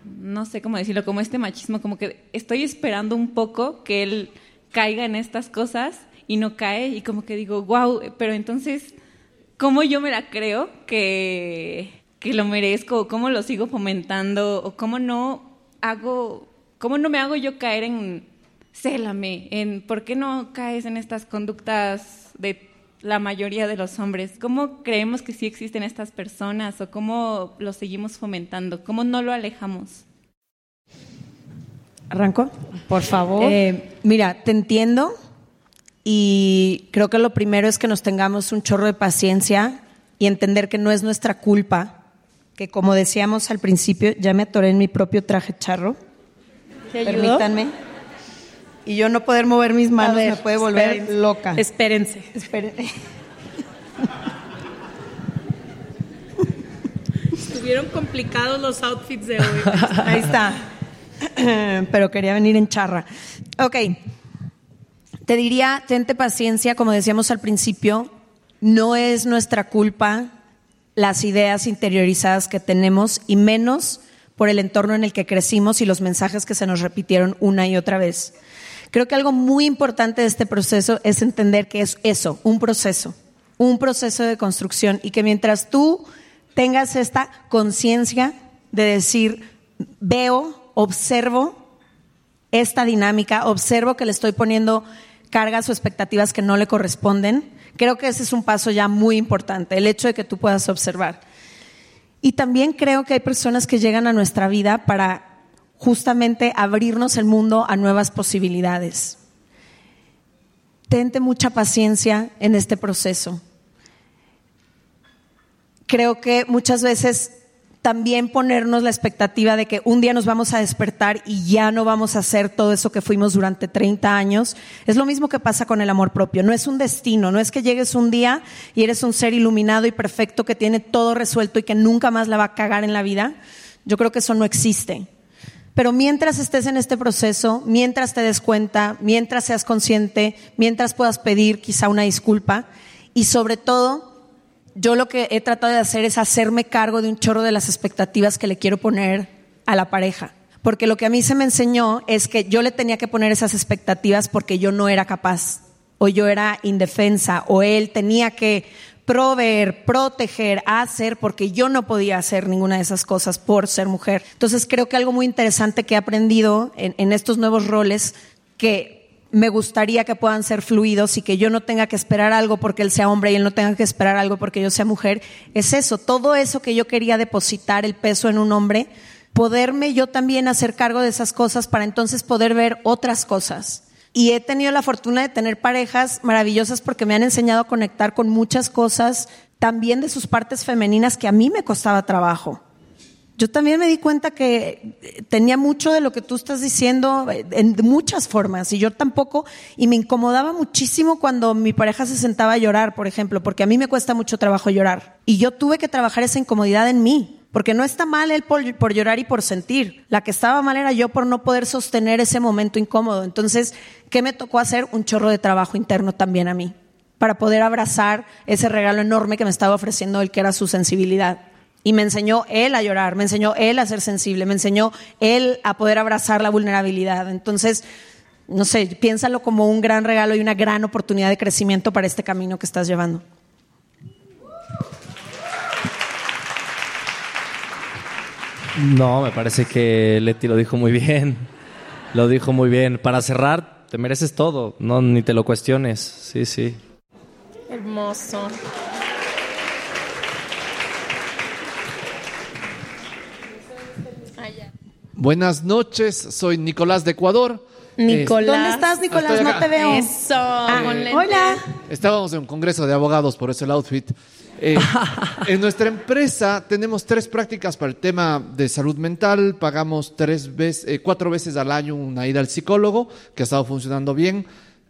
S7: no sé cómo decirlo, como este machismo, como que estoy esperando un poco que él caiga en estas cosas y no cae y como que digo, wow, pero entonces cómo yo me la creo que, que lo merezco, cómo lo sigo fomentando, o cómo no hago, cómo no me hago yo caer en célame, en por qué no caes en estas conductas de la mayoría de los hombres. ¿Cómo creemos que sí existen estas personas o cómo lo seguimos fomentando? ¿Cómo no lo alejamos?
S1: ¿Arranco?
S4: Por favor.
S1: Eh, mira, te entiendo y creo que lo primero es que nos tengamos un chorro de paciencia y entender que no es nuestra culpa, que como decíamos al principio, ya me atoré en mi propio traje charro. Permítanme. Y yo no poder mover mis manos
S4: ver,
S1: me puede volver
S4: espérense.
S1: loca.
S4: Espérense.
S1: Esperen-
S4: Estuvieron complicados los outfits de hoy.
S1: Ahí está. Pero quería venir en charra. Ok. Te diría, tente paciencia, como decíamos al principio, no es nuestra culpa las ideas interiorizadas que tenemos y menos por el entorno en el que crecimos y los mensajes que se nos repitieron una y otra vez. Creo que algo muy importante de este proceso es entender que es eso, un proceso, un proceso de construcción y que mientras tú tengas esta conciencia de decir, veo, observo esta dinámica, observo que le estoy poniendo cargas o expectativas que no le corresponden, creo que ese es un paso ya muy importante, el hecho de que tú puedas observar. Y también creo que hay personas que llegan a nuestra vida para justamente abrirnos el mundo a nuevas posibilidades. Tente mucha paciencia en este proceso. Creo que muchas veces también ponernos la expectativa de que un día nos vamos a despertar y ya no vamos a hacer todo eso que fuimos durante 30 años. Es lo mismo que pasa con el amor propio. No es un destino, no es que llegues un día y eres un ser iluminado y perfecto que tiene todo resuelto y que nunca más la va a cagar en la vida. Yo creo que eso no existe. Pero mientras estés en este proceso, mientras te des cuenta, mientras seas consciente, mientras puedas pedir quizá una disculpa y sobre todo yo lo que he tratado de hacer es hacerme cargo de un chorro de las expectativas que le quiero poner a la pareja. Porque lo que a mí se me enseñó es que yo le tenía que poner esas expectativas porque yo no era capaz, o yo era indefensa, o él tenía que proveer, proteger, hacer, porque yo no podía hacer ninguna de esas cosas por ser mujer. Entonces creo que algo muy interesante que he aprendido en, en estos nuevos roles, que me gustaría que puedan ser fluidos y que yo no tenga que esperar algo porque él sea hombre y él no tenga que esperar algo porque yo sea mujer, es eso, todo eso que yo quería depositar el peso en un hombre, poderme yo también hacer cargo de esas cosas para entonces poder ver otras cosas. Y he tenido la fortuna de tener parejas maravillosas porque me han enseñado a conectar con muchas cosas, también de sus partes femeninas que a mí me costaba trabajo. Yo también me di cuenta que tenía mucho de lo que tú estás diciendo en muchas formas y yo tampoco, y me incomodaba muchísimo cuando mi pareja se sentaba a llorar, por ejemplo, porque a mí me cuesta mucho trabajo llorar. Y yo tuve que trabajar esa incomodidad en mí, porque no está mal él por, por llorar y por sentir. La que estaba mal era yo por no poder sostener ese momento incómodo. Entonces, ¿qué me tocó hacer? Un chorro de trabajo interno también a mí, para poder abrazar ese regalo enorme que me estaba ofreciendo él, que era su sensibilidad. Y me enseñó él a llorar, me enseñó él a ser sensible, me enseñó él a poder abrazar la vulnerabilidad. Entonces, no sé, piénsalo como un gran regalo y una gran oportunidad de crecimiento para este camino que estás llevando.
S2: No, me parece que Leti lo dijo muy bien. Lo dijo muy bien. Para cerrar, te mereces todo, no ni te lo cuestiones. Sí, sí.
S4: Hermoso.
S8: Buenas noches, soy Nicolás de Ecuador.
S4: Nicolás.
S1: ¿Dónde estás, Nicolás? No te veo.
S4: Eso.
S1: Ah, hola.
S8: Estábamos en un congreso de abogados, por eso el outfit. Eh, en nuestra empresa tenemos tres prácticas para el tema de salud mental. Pagamos tres veces, eh, cuatro veces al año una ida al psicólogo, que ha estado funcionando bien.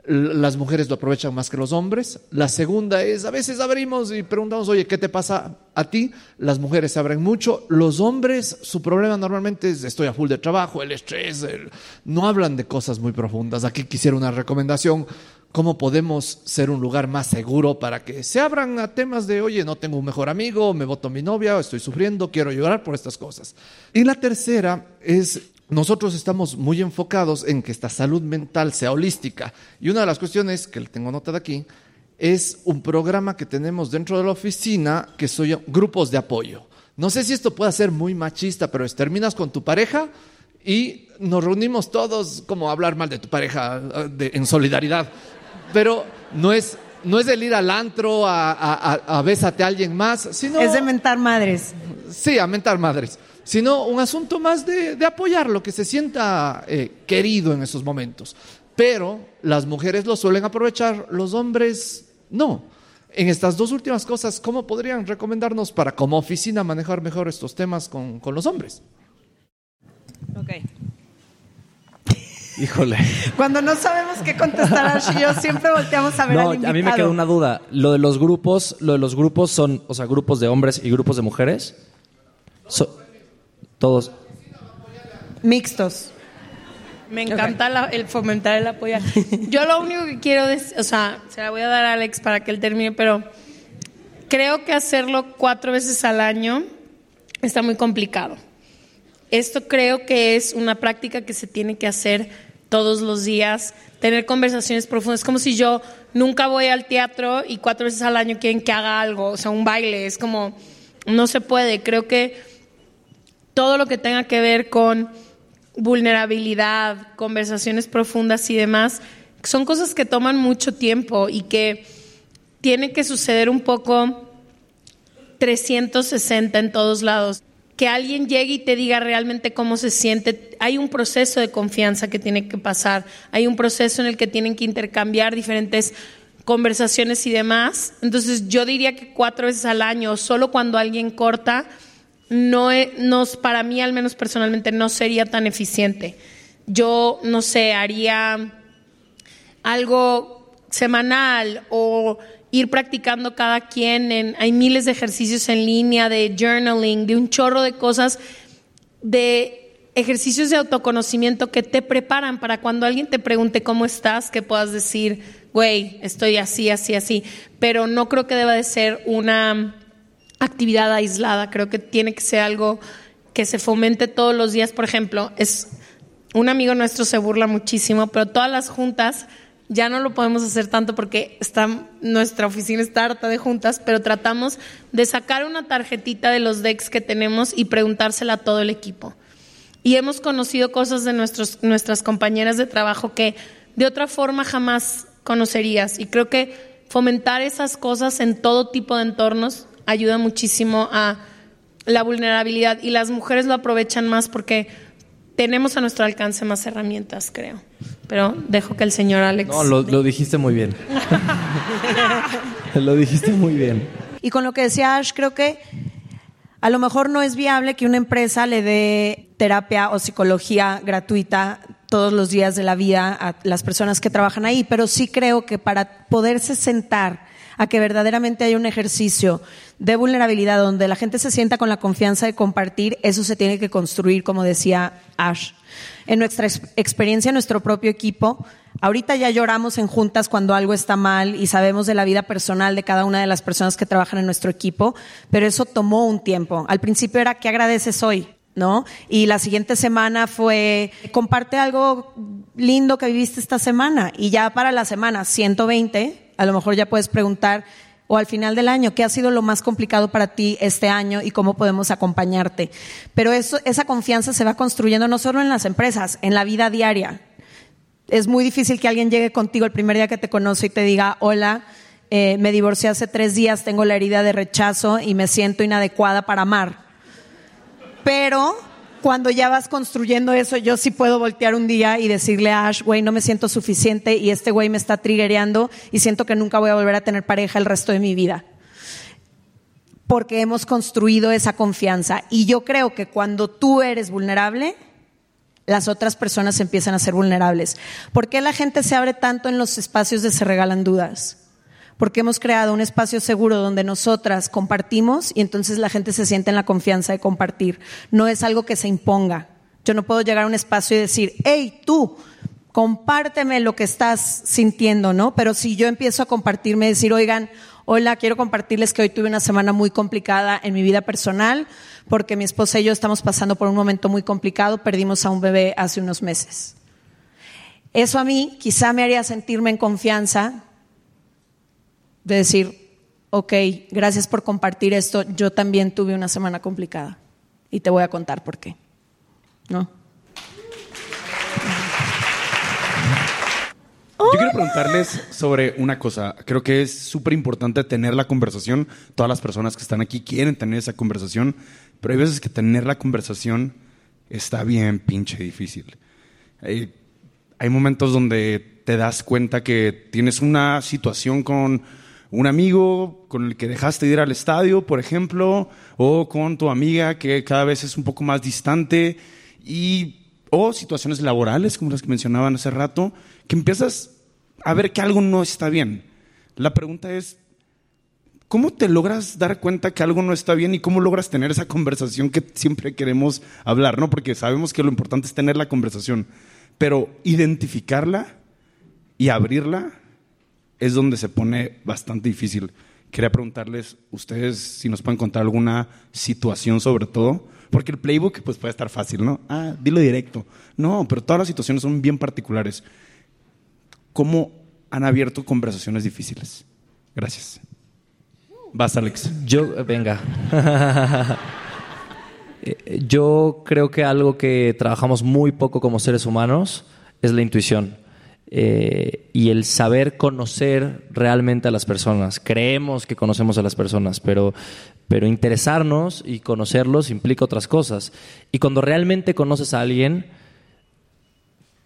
S8: Las mujeres lo aprovechan más que los hombres. La segunda es, a veces abrimos y preguntamos, oye, ¿qué te pasa a ti? Las mujeres se abren mucho. Los hombres, su problema normalmente es, estoy a full de trabajo, el estrés, el- no hablan de cosas muy profundas. Aquí quisiera una recomendación. ¿Cómo podemos ser un lugar más seguro para que se abran a temas de, oye, no tengo un mejor amigo, me voto mi novia, estoy sufriendo, quiero llorar por estas cosas? Y la tercera es, nosotros estamos muy enfocados en que esta salud mental sea holística. Y una de las cuestiones que tengo notada aquí es un programa que tenemos dentro de la oficina que son grupos de apoyo. No sé si esto puede ser muy machista, pero es terminas con tu pareja y nos reunimos todos como a hablar mal de tu pareja eh, de- en solidaridad. Pero no es, no es el ir al antro a, a, a- a bésate a alguien más, sino...
S1: Es de mentar madres.
S8: Sí, a mentar madres. Sino un asunto más de, de apoyarlo, que se sienta eh, querido en esos momentos. Pero las mujeres lo suelen aprovechar, los hombres no. En estas dos últimas cosas, ¿cómo podrían recomendarnos para como oficina manejar mejor estos temas con, con los hombres?
S2: Híjole.
S1: Cuando no sabemos qué contestar, y yo siempre volteamos a ver
S2: No,
S1: al invitado.
S2: a mí me quedó una duda. Lo de los grupos, lo de los grupos son, o sea, grupos de hombres y grupos de mujeres. So- todos.
S1: Mixtos.
S4: Me encanta la- el fomentar el apoyo. Yo lo único que quiero decir, o sea, se la voy a dar a Alex para que él termine, pero creo que hacerlo cuatro veces al año está muy complicado. Esto creo que es una práctica que se tiene que hacer todos los días, tener conversaciones profundas. Es como si yo nunca voy al teatro y cuatro veces al año quieren que haga algo, o sea, un baile. Es como, no se puede. Creo que todo lo que tenga que ver con vulnerabilidad, conversaciones profundas y demás, son cosas que toman mucho tiempo y que tiene que suceder un poco 360 en todos lados. Que alguien llegue y te diga realmente cómo se siente. Hay un proceso de confianza que tiene que pasar. Hay un proceso en el que tienen que intercambiar diferentes conversaciones y demás. Entonces yo diría que cuatro veces al año, solo cuando alguien corta, no, nos, para mí al menos personalmente no sería tan eficiente. Yo, no sé, haría algo semanal o ir practicando cada quien. En, hay miles de ejercicios en línea, de journaling, de un chorro de cosas, de ejercicios de autoconocimiento que te preparan para cuando alguien te pregunte cómo estás, que puedas decir, güey, estoy así, así, así. Pero no creo que deba de ser una actividad aislada, creo que tiene que ser algo que se fomente todos los días. Por ejemplo, es un amigo nuestro se burla muchísimo, pero todas las juntas ya no lo podemos hacer tanto porque está, nuestra oficina está harta de juntas, pero tratamos de sacar una tarjetita de los decks que tenemos y preguntársela a todo el equipo. Y hemos conocido cosas de nuestros, nuestras compañeras de trabajo que de otra forma jamás conocerías. Y creo que fomentar esas cosas en todo tipo de entornos ayuda muchísimo a la vulnerabilidad. Y las mujeres lo aprovechan más porque tenemos a nuestro alcance más herramientas, creo. pero dejo que el señor Alex...
S2: No, lo, lo dijiste muy bien. lo dijiste muy bien.
S1: Y con lo que decía Ash, creo que a lo mejor no es viable que una empresa le dé terapia o psicología gratuita todos los días de la vida a las personas que trabajan ahí, pero sí creo que para poderse sentar a que verdaderamente haya un ejercicio de vulnerabilidad donde la gente se sienta con la confianza de compartir, eso se tiene que construir, como decía Ash. En nuestra ex- experiencia, en nuestro propio equipo, ahorita ya lloramos en juntas cuando algo está mal y sabemos de la vida personal de cada una de las personas que trabajan en nuestro equipo, pero eso tomó un tiempo. Al principio era, ¿qué agradeces hoy? ¿No? Y la siguiente semana fue, comparte algo lindo que viviste esta semana. Y ya para la semana 120, a lo mejor ya puedes preguntar, o al final del año, ¿qué ha sido lo más complicado para ti este año y cómo podemos acompañarte? Pero esa confianza se va construyendo no solo en las empresas, en la vida diaria. Es muy difícil que alguien llegue contigo el primer día que te conoce y te diga, hola, eh, me divorcié hace tres días, tengo la herida de rechazo y me siento inadecuada para amar. Pero cuando ya vas construyendo eso, yo sí puedo voltear un día y decirle a Ash, güey, no me siento suficiente y este güey me está triggereando y siento que nunca voy a volver a tener pareja el resto de mi vida. Porque hemos construido esa confianza. Y yo creo que cuando tú eres vulnerable, las otras personas empiezan a ser vulnerables. ¿Por qué la gente se abre tanto en los espacios de Se Regalan Dudas? Porque hemos creado un espacio seguro donde nosotras compartimos y entonces la gente se siente en la confianza de compartir. No es algo que se imponga. Yo no puedo llegar a un espacio y decir, hey, tú, compárteme lo que estás sintiendo, ¿no? Pero si yo empiezo a compartirme, decir, oigan, hola, quiero compartirles que hoy tuve una semana muy complicada en mi vida personal porque mi esposa y yo estamos pasando por un momento muy complicado, perdimos a un bebé hace unos meses. Eso a mí quizá me haría sentirme en confianza de decir, ok, gracias por compartir esto, yo también tuve una semana complicada y te voy a contar por qué. ¿No?
S9: Yo quiero preguntarles sobre una cosa. Creo que es súper importante tener la conversación. Todas las personas que están aquí quieren tener esa conversación, pero hay veces que tener la conversación está bien pinche difícil. Hay, hay momentos donde te das cuenta que tienes una situación con un amigo con el que dejaste de ir al estadio, por ejemplo, o con tu amiga que cada vez es un poco más distante, y, o situaciones laborales, como las que mencionaban hace rato, que empiezas a ver que algo no está bien. La pregunta es, ¿cómo te logras dar cuenta que algo no está bien y cómo logras tener esa conversación que siempre queremos hablar? ¿no? Porque sabemos que lo importante es tener la conversación, pero identificarla y abrirla es donde se pone bastante difícil. Quería preguntarles, ustedes, si nos pueden contar alguna situación sobre todo, porque el playbook pues puede estar fácil, ¿no? Ah, dilo directo. No, pero todas las situaciones son bien particulares. ¿Cómo han abierto conversaciones difíciles? Gracias. Vas, Alex.
S2: Yo, venga. Eh, Yo creo que algo que trabajamos muy poco como seres humanos es la intuición. Eh, y el saber conocer realmente a las personas. Creemos que conocemos a las personas, pero, pero interesarnos y conocerlos implica otras cosas. Y cuando realmente conoces a alguien,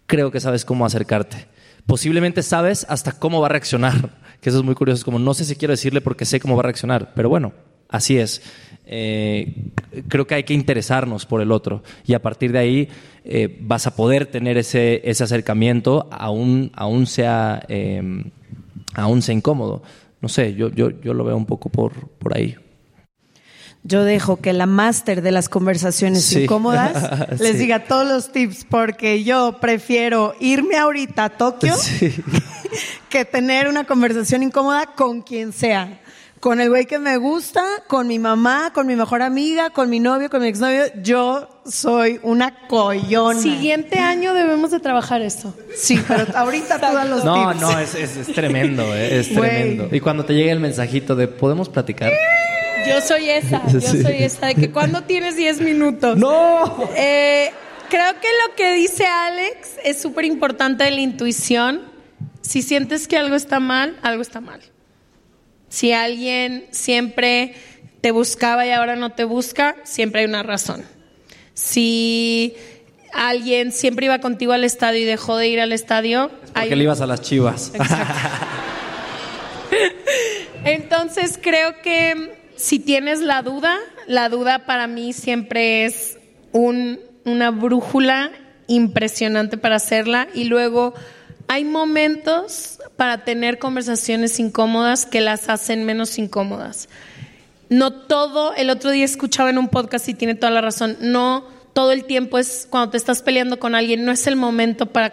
S2: creo que sabes cómo acercarte. Posiblemente sabes hasta cómo va a reaccionar, que eso es muy curioso. Es como, no sé si quiero decirle porque sé cómo va a reaccionar, pero bueno, así es. Eh, creo que hay que interesarnos por el otro y a partir de ahí eh, vas a poder tener ese, ese acercamiento, aún, aún, sea, eh, aún sea incómodo. No sé, yo, yo, yo lo veo un poco por, por ahí.
S1: Yo dejo que la máster de las conversaciones
S2: Sí.
S1: incómodas les diga todos los tips porque yo prefiero irme ahorita a Tokio que tener una conversación incómoda con quien sea. Con el güey que me gusta, con mi mamá, con mi mejor amiga, con mi novio, con mi exnovio. Yo soy una coyona.
S4: Siguiente año debemos de trabajar esto.
S1: Sí, pero ahorita tú das los
S2: No,
S1: tips.
S2: no, es, es, es tremendo, eh, es
S1: Güey.
S2: tremendo. Y cuando te llega el mensajito de ¿podemos platicar?
S4: Yo soy esa, yo
S2: Sí.
S4: soy esa de que cuando tienes 10 minutos.
S2: ¡No!
S4: Eh, creo que lo que dice Alex es súper importante de la intuición. Si sientes que algo está mal, algo está mal. Si alguien siempre te buscaba y ahora no te busca, siempre hay una razón. Si alguien siempre iba contigo al estadio y dejó de ir al estadio.
S2: Porque le ibas a las chivas.
S4: Entonces creo que si tienes la duda, la duda para mí siempre es un- una brújula impresionante para hacerla y luego hay momentos para tener conversaciones incómodas que las hacen menos incómodas. No todo, el otro día escuchaba en un podcast y tiene toda la razón, no todo el tiempo es cuando te estás peleando con alguien, no es el momento para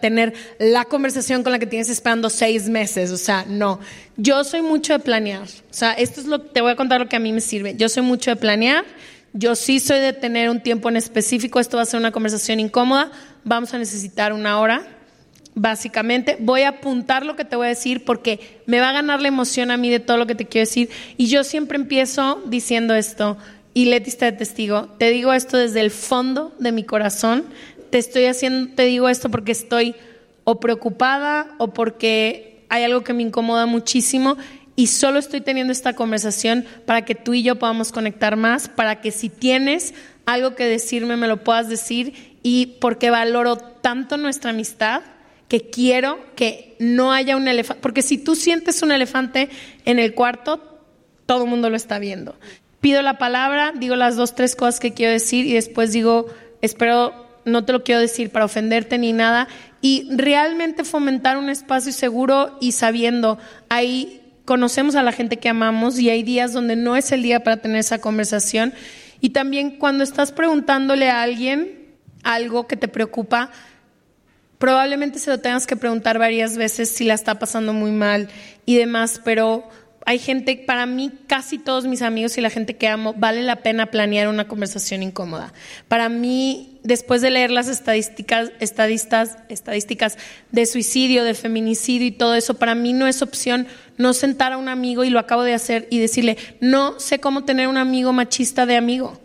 S4: tener la conversación con la que tienes esperando seis meses, o sea, no. Yo soy mucho de planear, o sea, esto es lo te voy a contar lo que a mí me sirve. Yo soy mucho de planear, yo sí soy de tener un tiempo en específico, esto va a ser una conversación incómoda, vamos a necesitar una hora, básicamente. Voy a apuntar lo que te voy a decir porque me va a ganar la emoción a mí de todo lo que te quiero decir. Y yo siempre empiezo diciendo esto, y Leti está de testigo, te digo esto desde el fondo de mi corazón, te estoy haciendo, te digo esto porque estoy o preocupada o porque hay algo que me incomoda muchísimo y solo estoy teniendo esta conversación para que tú y yo podamos conectar más, para que si tienes algo que decirme me lo puedas decir y porque valoro tanto nuestra amistad que quiero que no haya un elefante, porque si tú sientes un elefante en el cuarto, todo el mundo lo está viendo. Pido la palabra, digo las dos, tres cosas que quiero decir y después digo, espero, no te lo quiero decir para ofenderte ni nada, y realmente fomentar un espacio seguro y sabiendo, ahí conocemos a la gente que amamos y hay días donde no es el día para tener esa conversación. Y también cuando estás preguntándole a alguien algo que te preocupa, probablemente se lo tengas que preguntar varias veces si la está pasando muy mal y demás, pero hay gente, para mí casi todos mis amigos y la gente que amo, vale la pena planear una conversación incómoda. Para mí, después de leer las estadísticas, estadistas, estadísticas de suicidio, de feminicidio y todo eso, para mí no es opción no sentar a un amigo, y lo acabo de hacer, y decirle, no sé cómo tener un amigo machista de amigo.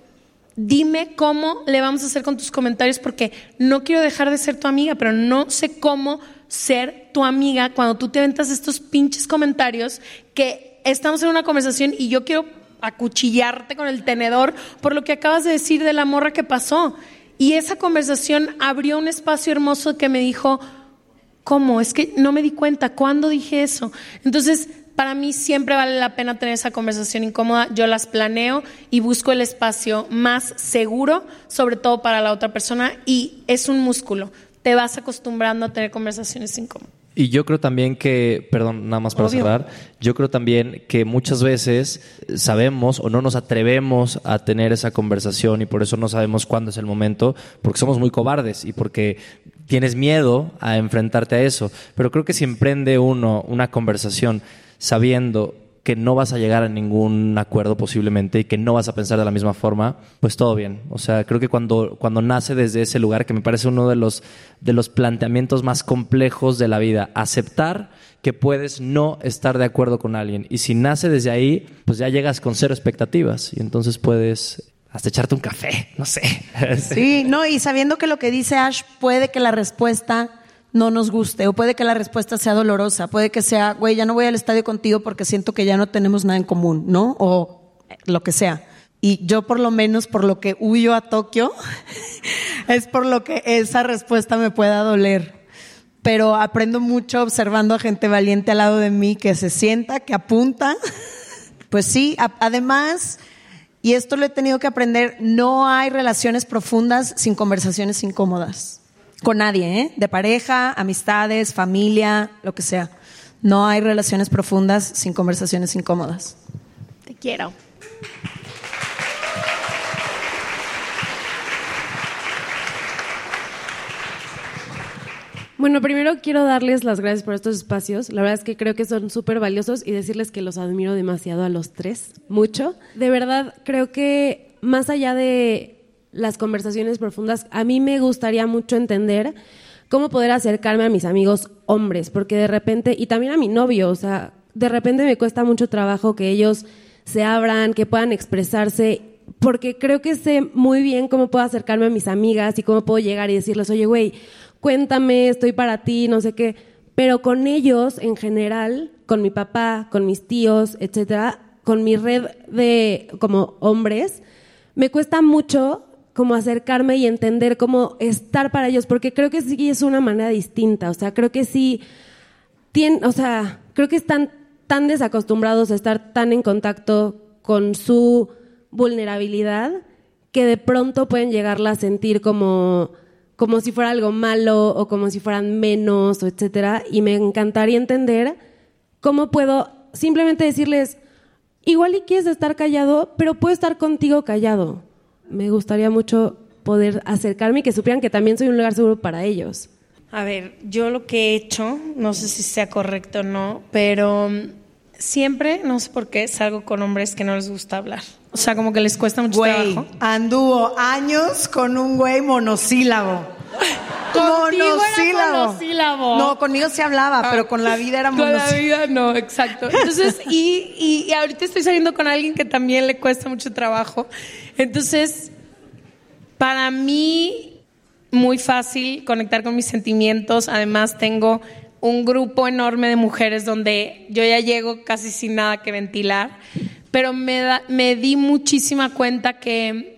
S4: Dime cómo le vamos a hacer con tus comentarios porque no quiero dejar de ser tu amiga, pero no sé cómo ser tu amiga cuando tú te aventas estos pinches comentarios que estamos en una conversación y yo quiero acuchillarte con el tenedor por lo que acabas de decir de la morra que pasó. Y esa conversación abrió un espacio hermoso que me dijo, ¿cómo? Es que no me di cuenta, ¿cuándo dije eso? Entonces, para mí siempre vale la pena tener esa conversación incómoda. Yo las planeo y busco el espacio más seguro, sobre todo para la otra persona, y es un músculo. Te vas acostumbrando a tener conversaciones incómodas.
S2: Y yo creo también que, perdón, nada más para
S4: Obvio.
S2: cerrar, yo creo también que muchas veces sabemos o no nos atrevemos a tener esa conversación y por eso no sabemos cuándo es el momento, porque somos muy cobardes y porque tienes miedo a enfrentarte a eso. Pero creo que si emprende uno una conversación sabiendo que no vas a llegar a ningún acuerdo posiblemente y que no vas a pensar de la misma forma, pues todo bien. O sea, creo que cuando, cuando nace desde ese lugar, que me parece uno de los, de los planteamientos más complejos de la vida, aceptar que puedes no estar de acuerdo con alguien. Y si nace desde ahí, pues ya llegas con cero expectativas y entonces puedes hasta echarte un café, no sé.
S1: Sí, no, y sabiendo que lo que dice Ash puede que la respuesta no nos guste o puede que la respuesta sea dolorosa, puede que sea, güey, ya no voy al estadio contigo porque siento que ya no tenemos nada en común, ¿no? O lo que sea. Y yo por lo menos por lo que huyo a Tokio es por lo que esa respuesta me pueda doler. Pero aprendo mucho observando a gente valiente al lado de mí que se sienta, que apunta. Pues sí, además, y esto lo he tenido que aprender, no hay relaciones profundas sin conversaciones incómodas. Con nadie, ¿eh? De pareja, amistades, familia, lo que sea. No hay relaciones profundas sin conversaciones incómodas.
S4: Te quiero.
S10: Bueno, primero quiero darles las gracias por estos espacios. La verdad es que creo que son súper valiosos y decirles que los admiro demasiado a los tres, mucho. De verdad, creo que más allá de las conversaciones profundas, a mí me gustaría mucho entender cómo poder acercarme a mis amigos hombres, porque de repente, y también a mi novio, o sea, de repente me cuesta mucho trabajo que ellos se abran, que puedan expresarse, porque creo que sé muy bien cómo puedo acercarme a mis amigas y cómo puedo llegar y decirles, oye, güey, cuéntame, estoy para ti, no sé qué. Pero con ellos, en general, con mi papá, con mis tíos, etcétera, con mi red de como hombres, me cuesta mucho como acercarme y entender cómo estar para ellos, porque creo que sí es una manera distinta, o sea, creo que sí, tienen, o sea, creo que están tan desacostumbrados a estar tan en contacto con su vulnerabilidad que de pronto pueden llegarla a sentir como, como si fuera algo malo o como si fueran menos, o etcétera, y me encantaría entender cómo puedo simplemente decirles, igual y quieres estar callado, pero puedo estar contigo callado me gustaría mucho poder acercarme y que supieran que también soy un lugar seguro para ellos.
S4: A ver, yo lo que he hecho, no sé si sea correcto o no, pero mm, siempre, no sé por qué, salgo con hombres que no les gusta hablar. O sea, como que les cuesta mucho
S1: güey,
S4: trabajo.
S1: Anduvo años con un güey monosílabo.
S4: Monosílabo.
S1: No, conmigo se hablaba, pero con la vida era
S4: Con la
S1: monosílabo.
S4: vida no, exacto. Entonces, y, y, y ahorita estoy saliendo con alguien que también le cuesta mucho trabajo. Entonces, para mí, muy fácil conectar con mis sentimientos. Además, tengo un grupo enorme de mujeres donde yo ya llego casi sin nada que ventilar. Pero me, da- me di muchísima cuenta que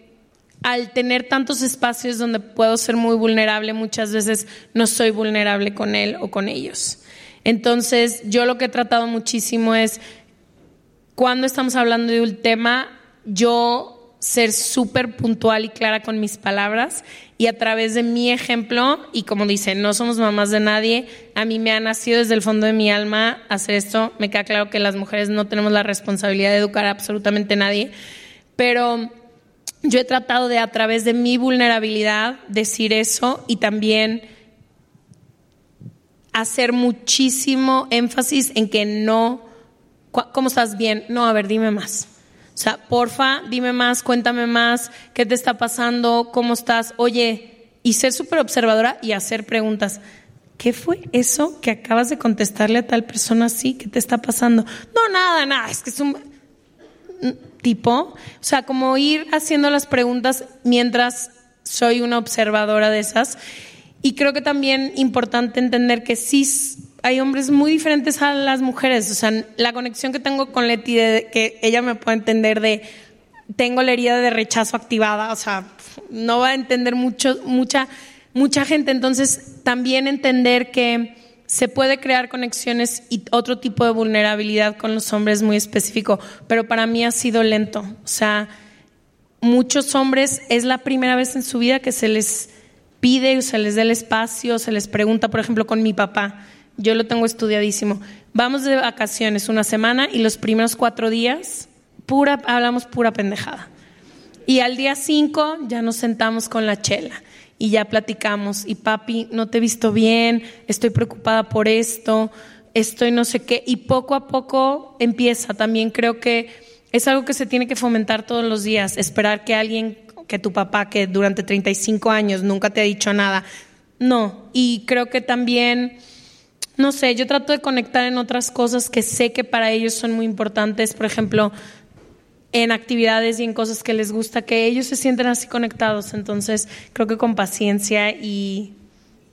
S4: al tener tantos espacios donde puedo ser muy vulnerable, muchas veces no soy vulnerable con él o con ellos. Entonces, yo lo que he tratado muchísimo es, cuando estamos hablando de un tema, yo ser súper puntual y clara con mis palabras y a través de mi ejemplo, y como dicen, no somos mamás de nadie, a mí me ha nacido desde el fondo de mi alma hacer esto, me queda claro que las mujeres no tenemos la responsabilidad de educar a absolutamente nadie, pero yo he tratado de a través de mi vulnerabilidad decir eso y también hacer muchísimo énfasis en que no, ¿cómo estás bien? No, a ver, dime más. O sea, porfa, dime más, cuéntame más, ¿qué te está pasando? ¿Cómo estás? Oye, y ser súper observadora y hacer preguntas. ¿Qué fue eso que acabas de contestarle a tal persona así? ¿Qué te está pasando? No, nada, nada, es que es un tipo, o sea, como ir haciendo las preguntas mientras soy una observadora de esas. Y creo que también importante entender que sí hay hombres muy diferentes a las mujeres. O sea, la conexión que tengo con Leti, de que ella me puede entender de tengo la herida de rechazo activada, o sea, no va a entender mucho, mucha, mucha gente. Entonces, también entender que se puede crear conexiones y otro tipo de vulnerabilidad con los hombres muy específico, pero para mí ha sido lento. O sea, muchos hombres es la primera vez en su vida que se les pide o se les da el espacio, se les pregunta, por ejemplo, con mi papá. Yo lo tengo estudiadísimo. Vamos de vacaciones una semana y los primeros cuatro días pura, hablamos pura pendejada. Y al día cinco ya nos sentamos con la chela y ya platicamos. Y papi, no te he visto bien, estoy preocupada por esto, estoy no sé qué. Y poco a poco empieza. También creo que es algo que se tiene que fomentar todos los días. Esperar que alguien, que tu papá, que durante 35 años nunca te ha dicho nada. No. Y creo que también no sé, yo trato de conectar en otras cosas que sé que para ellos son muy importantes, por ejemplo, en actividades y en cosas que les gusta, que ellos se sienten así conectados. Entonces, creo que con paciencia y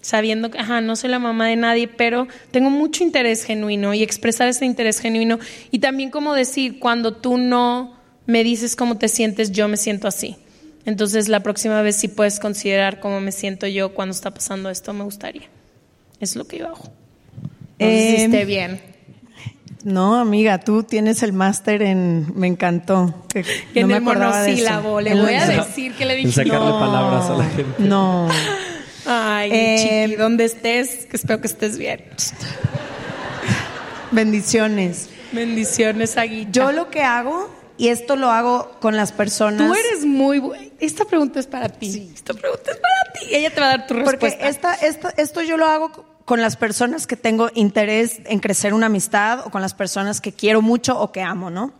S4: sabiendo que, ajá, no soy la mamá de nadie, pero tengo mucho interés genuino y expresar ese interés genuino. Y también como decir, cuando tú no me dices cómo te sientes, yo me siento así. Entonces, la próxima vez si puedes considerar cómo me siento yo cuando está pasando esto, me gustaría. Es lo que yo hago. No sé si
S1: Em,
S4: esté bien.
S1: No, amiga, tú tienes el máster en. Me encantó. Que
S4: Que
S1: no
S4: en
S1: me
S4: el
S1: acordaba de eso.
S4: monosílabo, le
S1: En
S4: voy a decir que le
S2: En
S4: dije.
S2: sacarle
S4: No.
S2: palabras a la gente.
S1: No.
S4: Ay,
S1: Eh,
S4: chiqui, donde estés, que espero que estés bien.
S1: Bendiciones.
S4: Bendiciones, Aguita.
S1: Yo lo que hago, y esto lo hago con las personas.
S4: Tú eres muy buena. Esta pregunta es para ti. Esta pregunta es para ti. Ella te va a dar tu
S1: Porque
S4: respuesta.
S1: esta, esta, esto yo lo hago con las personas que tengo interés en crecer una amistad o con las personas que quiero mucho o que amo, ¿no?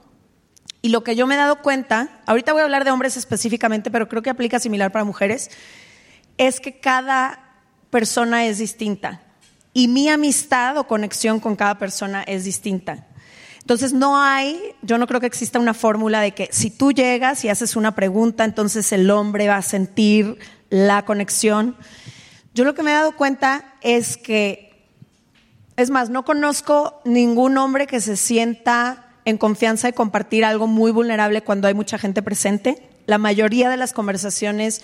S1: Y lo que yo me he dado cuenta, ahorita voy a hablar de hombres específicamente, pero creo que aplica similar para mujeres, es que cada persona es distinta. Y mi amistad o conexión con cada persona es distinta. Entonces no hay, yo no creo que exista una fórmula de que si tú llegas y haces una pregunta, entonces el hombre va a sentir la conexión. Yo lo que me he dado cuenta es que, es más, no conozco ningún hombre que se sienta en confianza de compartir algo muy vulnerable cuando hay mucha gente presente. la mayoría de las conversaciones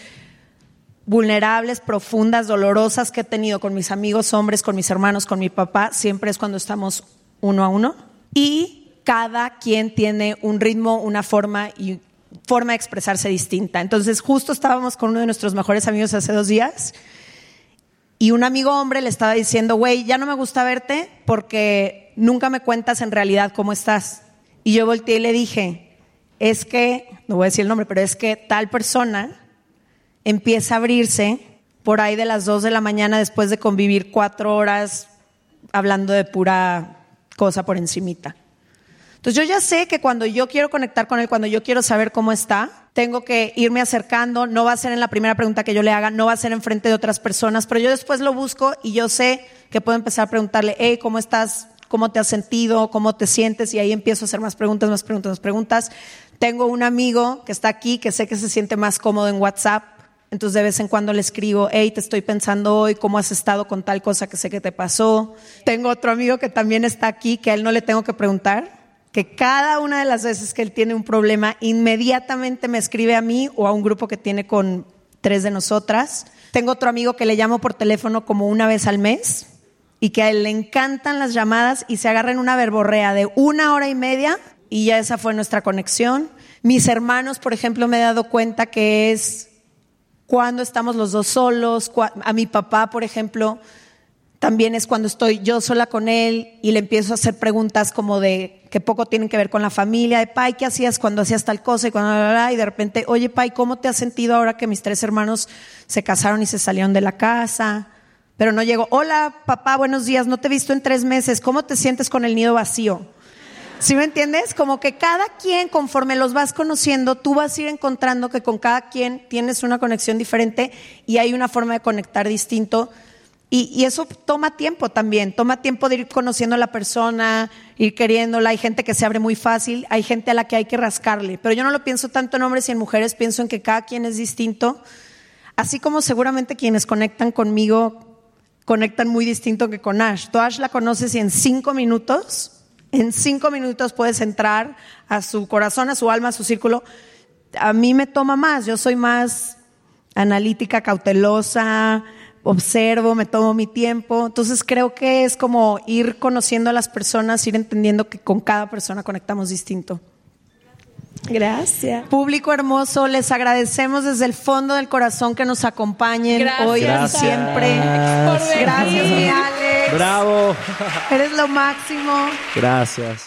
S1: vulnerables, profundas, dolorosas que he tenido con mis amigos hombres, con mis hermanos, con mi papá, siempre es cuando estamos uno a uno. Y cada quien tiene un ritmo, una forma y forma de expresarse distinta. Entonces, justo estábamos con uno de nuestros mejores amigos hace dos días y un amigo hombre le estaba diciendo, güey, ya no me gusta verte porque nunca me cuentas en realidad cómo estás. Y yo volteé y le dije, es que, no voy a decir el nombre, pero es que tal persona empieza a abrirse por ahí de las dos de la mañana después de convivir cuatro horas hablando de pura cosa por encimita. Entonces yo ya sé que cuando yo quiero conectar con él, cuando yo quiero saber cómo está, tengo que irme acercando, no va a ser en la primera pregunta que yo le haga, no va a ser en frente de otras personas, pero yo después lo busco y yo sé que puedo empezar a preguntarle, hey, ¿cómo estás? ¿Cómo te has sentido? ¿Cómo te sientes? Y ahí empiezo a hacer más preguntas, más preguntas, más preguntas. Tengo un amigo que está aquí, que sé que se siente más cómodo en WhatsApp, entonces de vez en cuando le escribo, hey, te estoy pensando hoy, ¿cómo has estado con tal cosa que sé que te pasó? Tengo otro amigo que también está aquí, que a él no le tengo que preguntar, que cada una de las veces que él tiene un problema, inmediatamente me escribe a mí o a un grupo que tiene con tres de nosotras. Tengo otro amigo que le llamo por teléfono como una vez al mes y que a él le encantan las llamadas y se agarra en una verborrea de una hora y media y ya esa fue nuestra conexión. Mis hermanos, por ejemplo, me he dado cuenta que es cuando estamos los dos solos. A mi papá, por ejemplo, también es cuando estoy yo sola con él y le empiezo a hacer preguntas como de que poco tienen que ver con la familia, de Pai, ¿qué hacías cuando hacías tal cosa? Y, cuando, y de repente, oye Pai, ¿cómo te has sentido ahora que mis tres hermanos se casaron y se salieron de la casa? Pero no llego, hola papá, buenos días, no te he visto en tres meses, ¿cómo te sientes con el nido vacío? ¿Sí me entiendes? Como que cada quien, conforme los vas conociendo, tú vas a ir encontrando que con cada quien tienes una conexión diferente y hay una forma de conectar distinto y, eso toma tiempo también, toma tiempo de ir conociendo a la persona, ir queriéndola. Hay gente que se abre muy fácil, hay gente a la que hay que rascarle. Pero yo no lo pienso tanto en hombres y en mujeres, pienso en que cada quien es distinto. Así como seguramente quienes conectan conmigo conectan muy distinto que con Ash. Tú Ash la conoces y en cinco minutos, en cinco minutos puedes entrar a su corazón, a su alma, a su círculo. A mí me toma más, yo soy más analítica, cautelosa, observo, me tomo mi tiempo. Entonces creo que es como ir conociendo a las personas, ir entendiendo que con cada persona conectamos distinto.
S4: Gracias.
S1: Público hermoso, les agradecemos desde el fondo del corazón que nos acompañen hoy y siempre. Gracias, mi Alex.
S2: Bravo.
S1: Eres lo máximo.
S2: Gracias.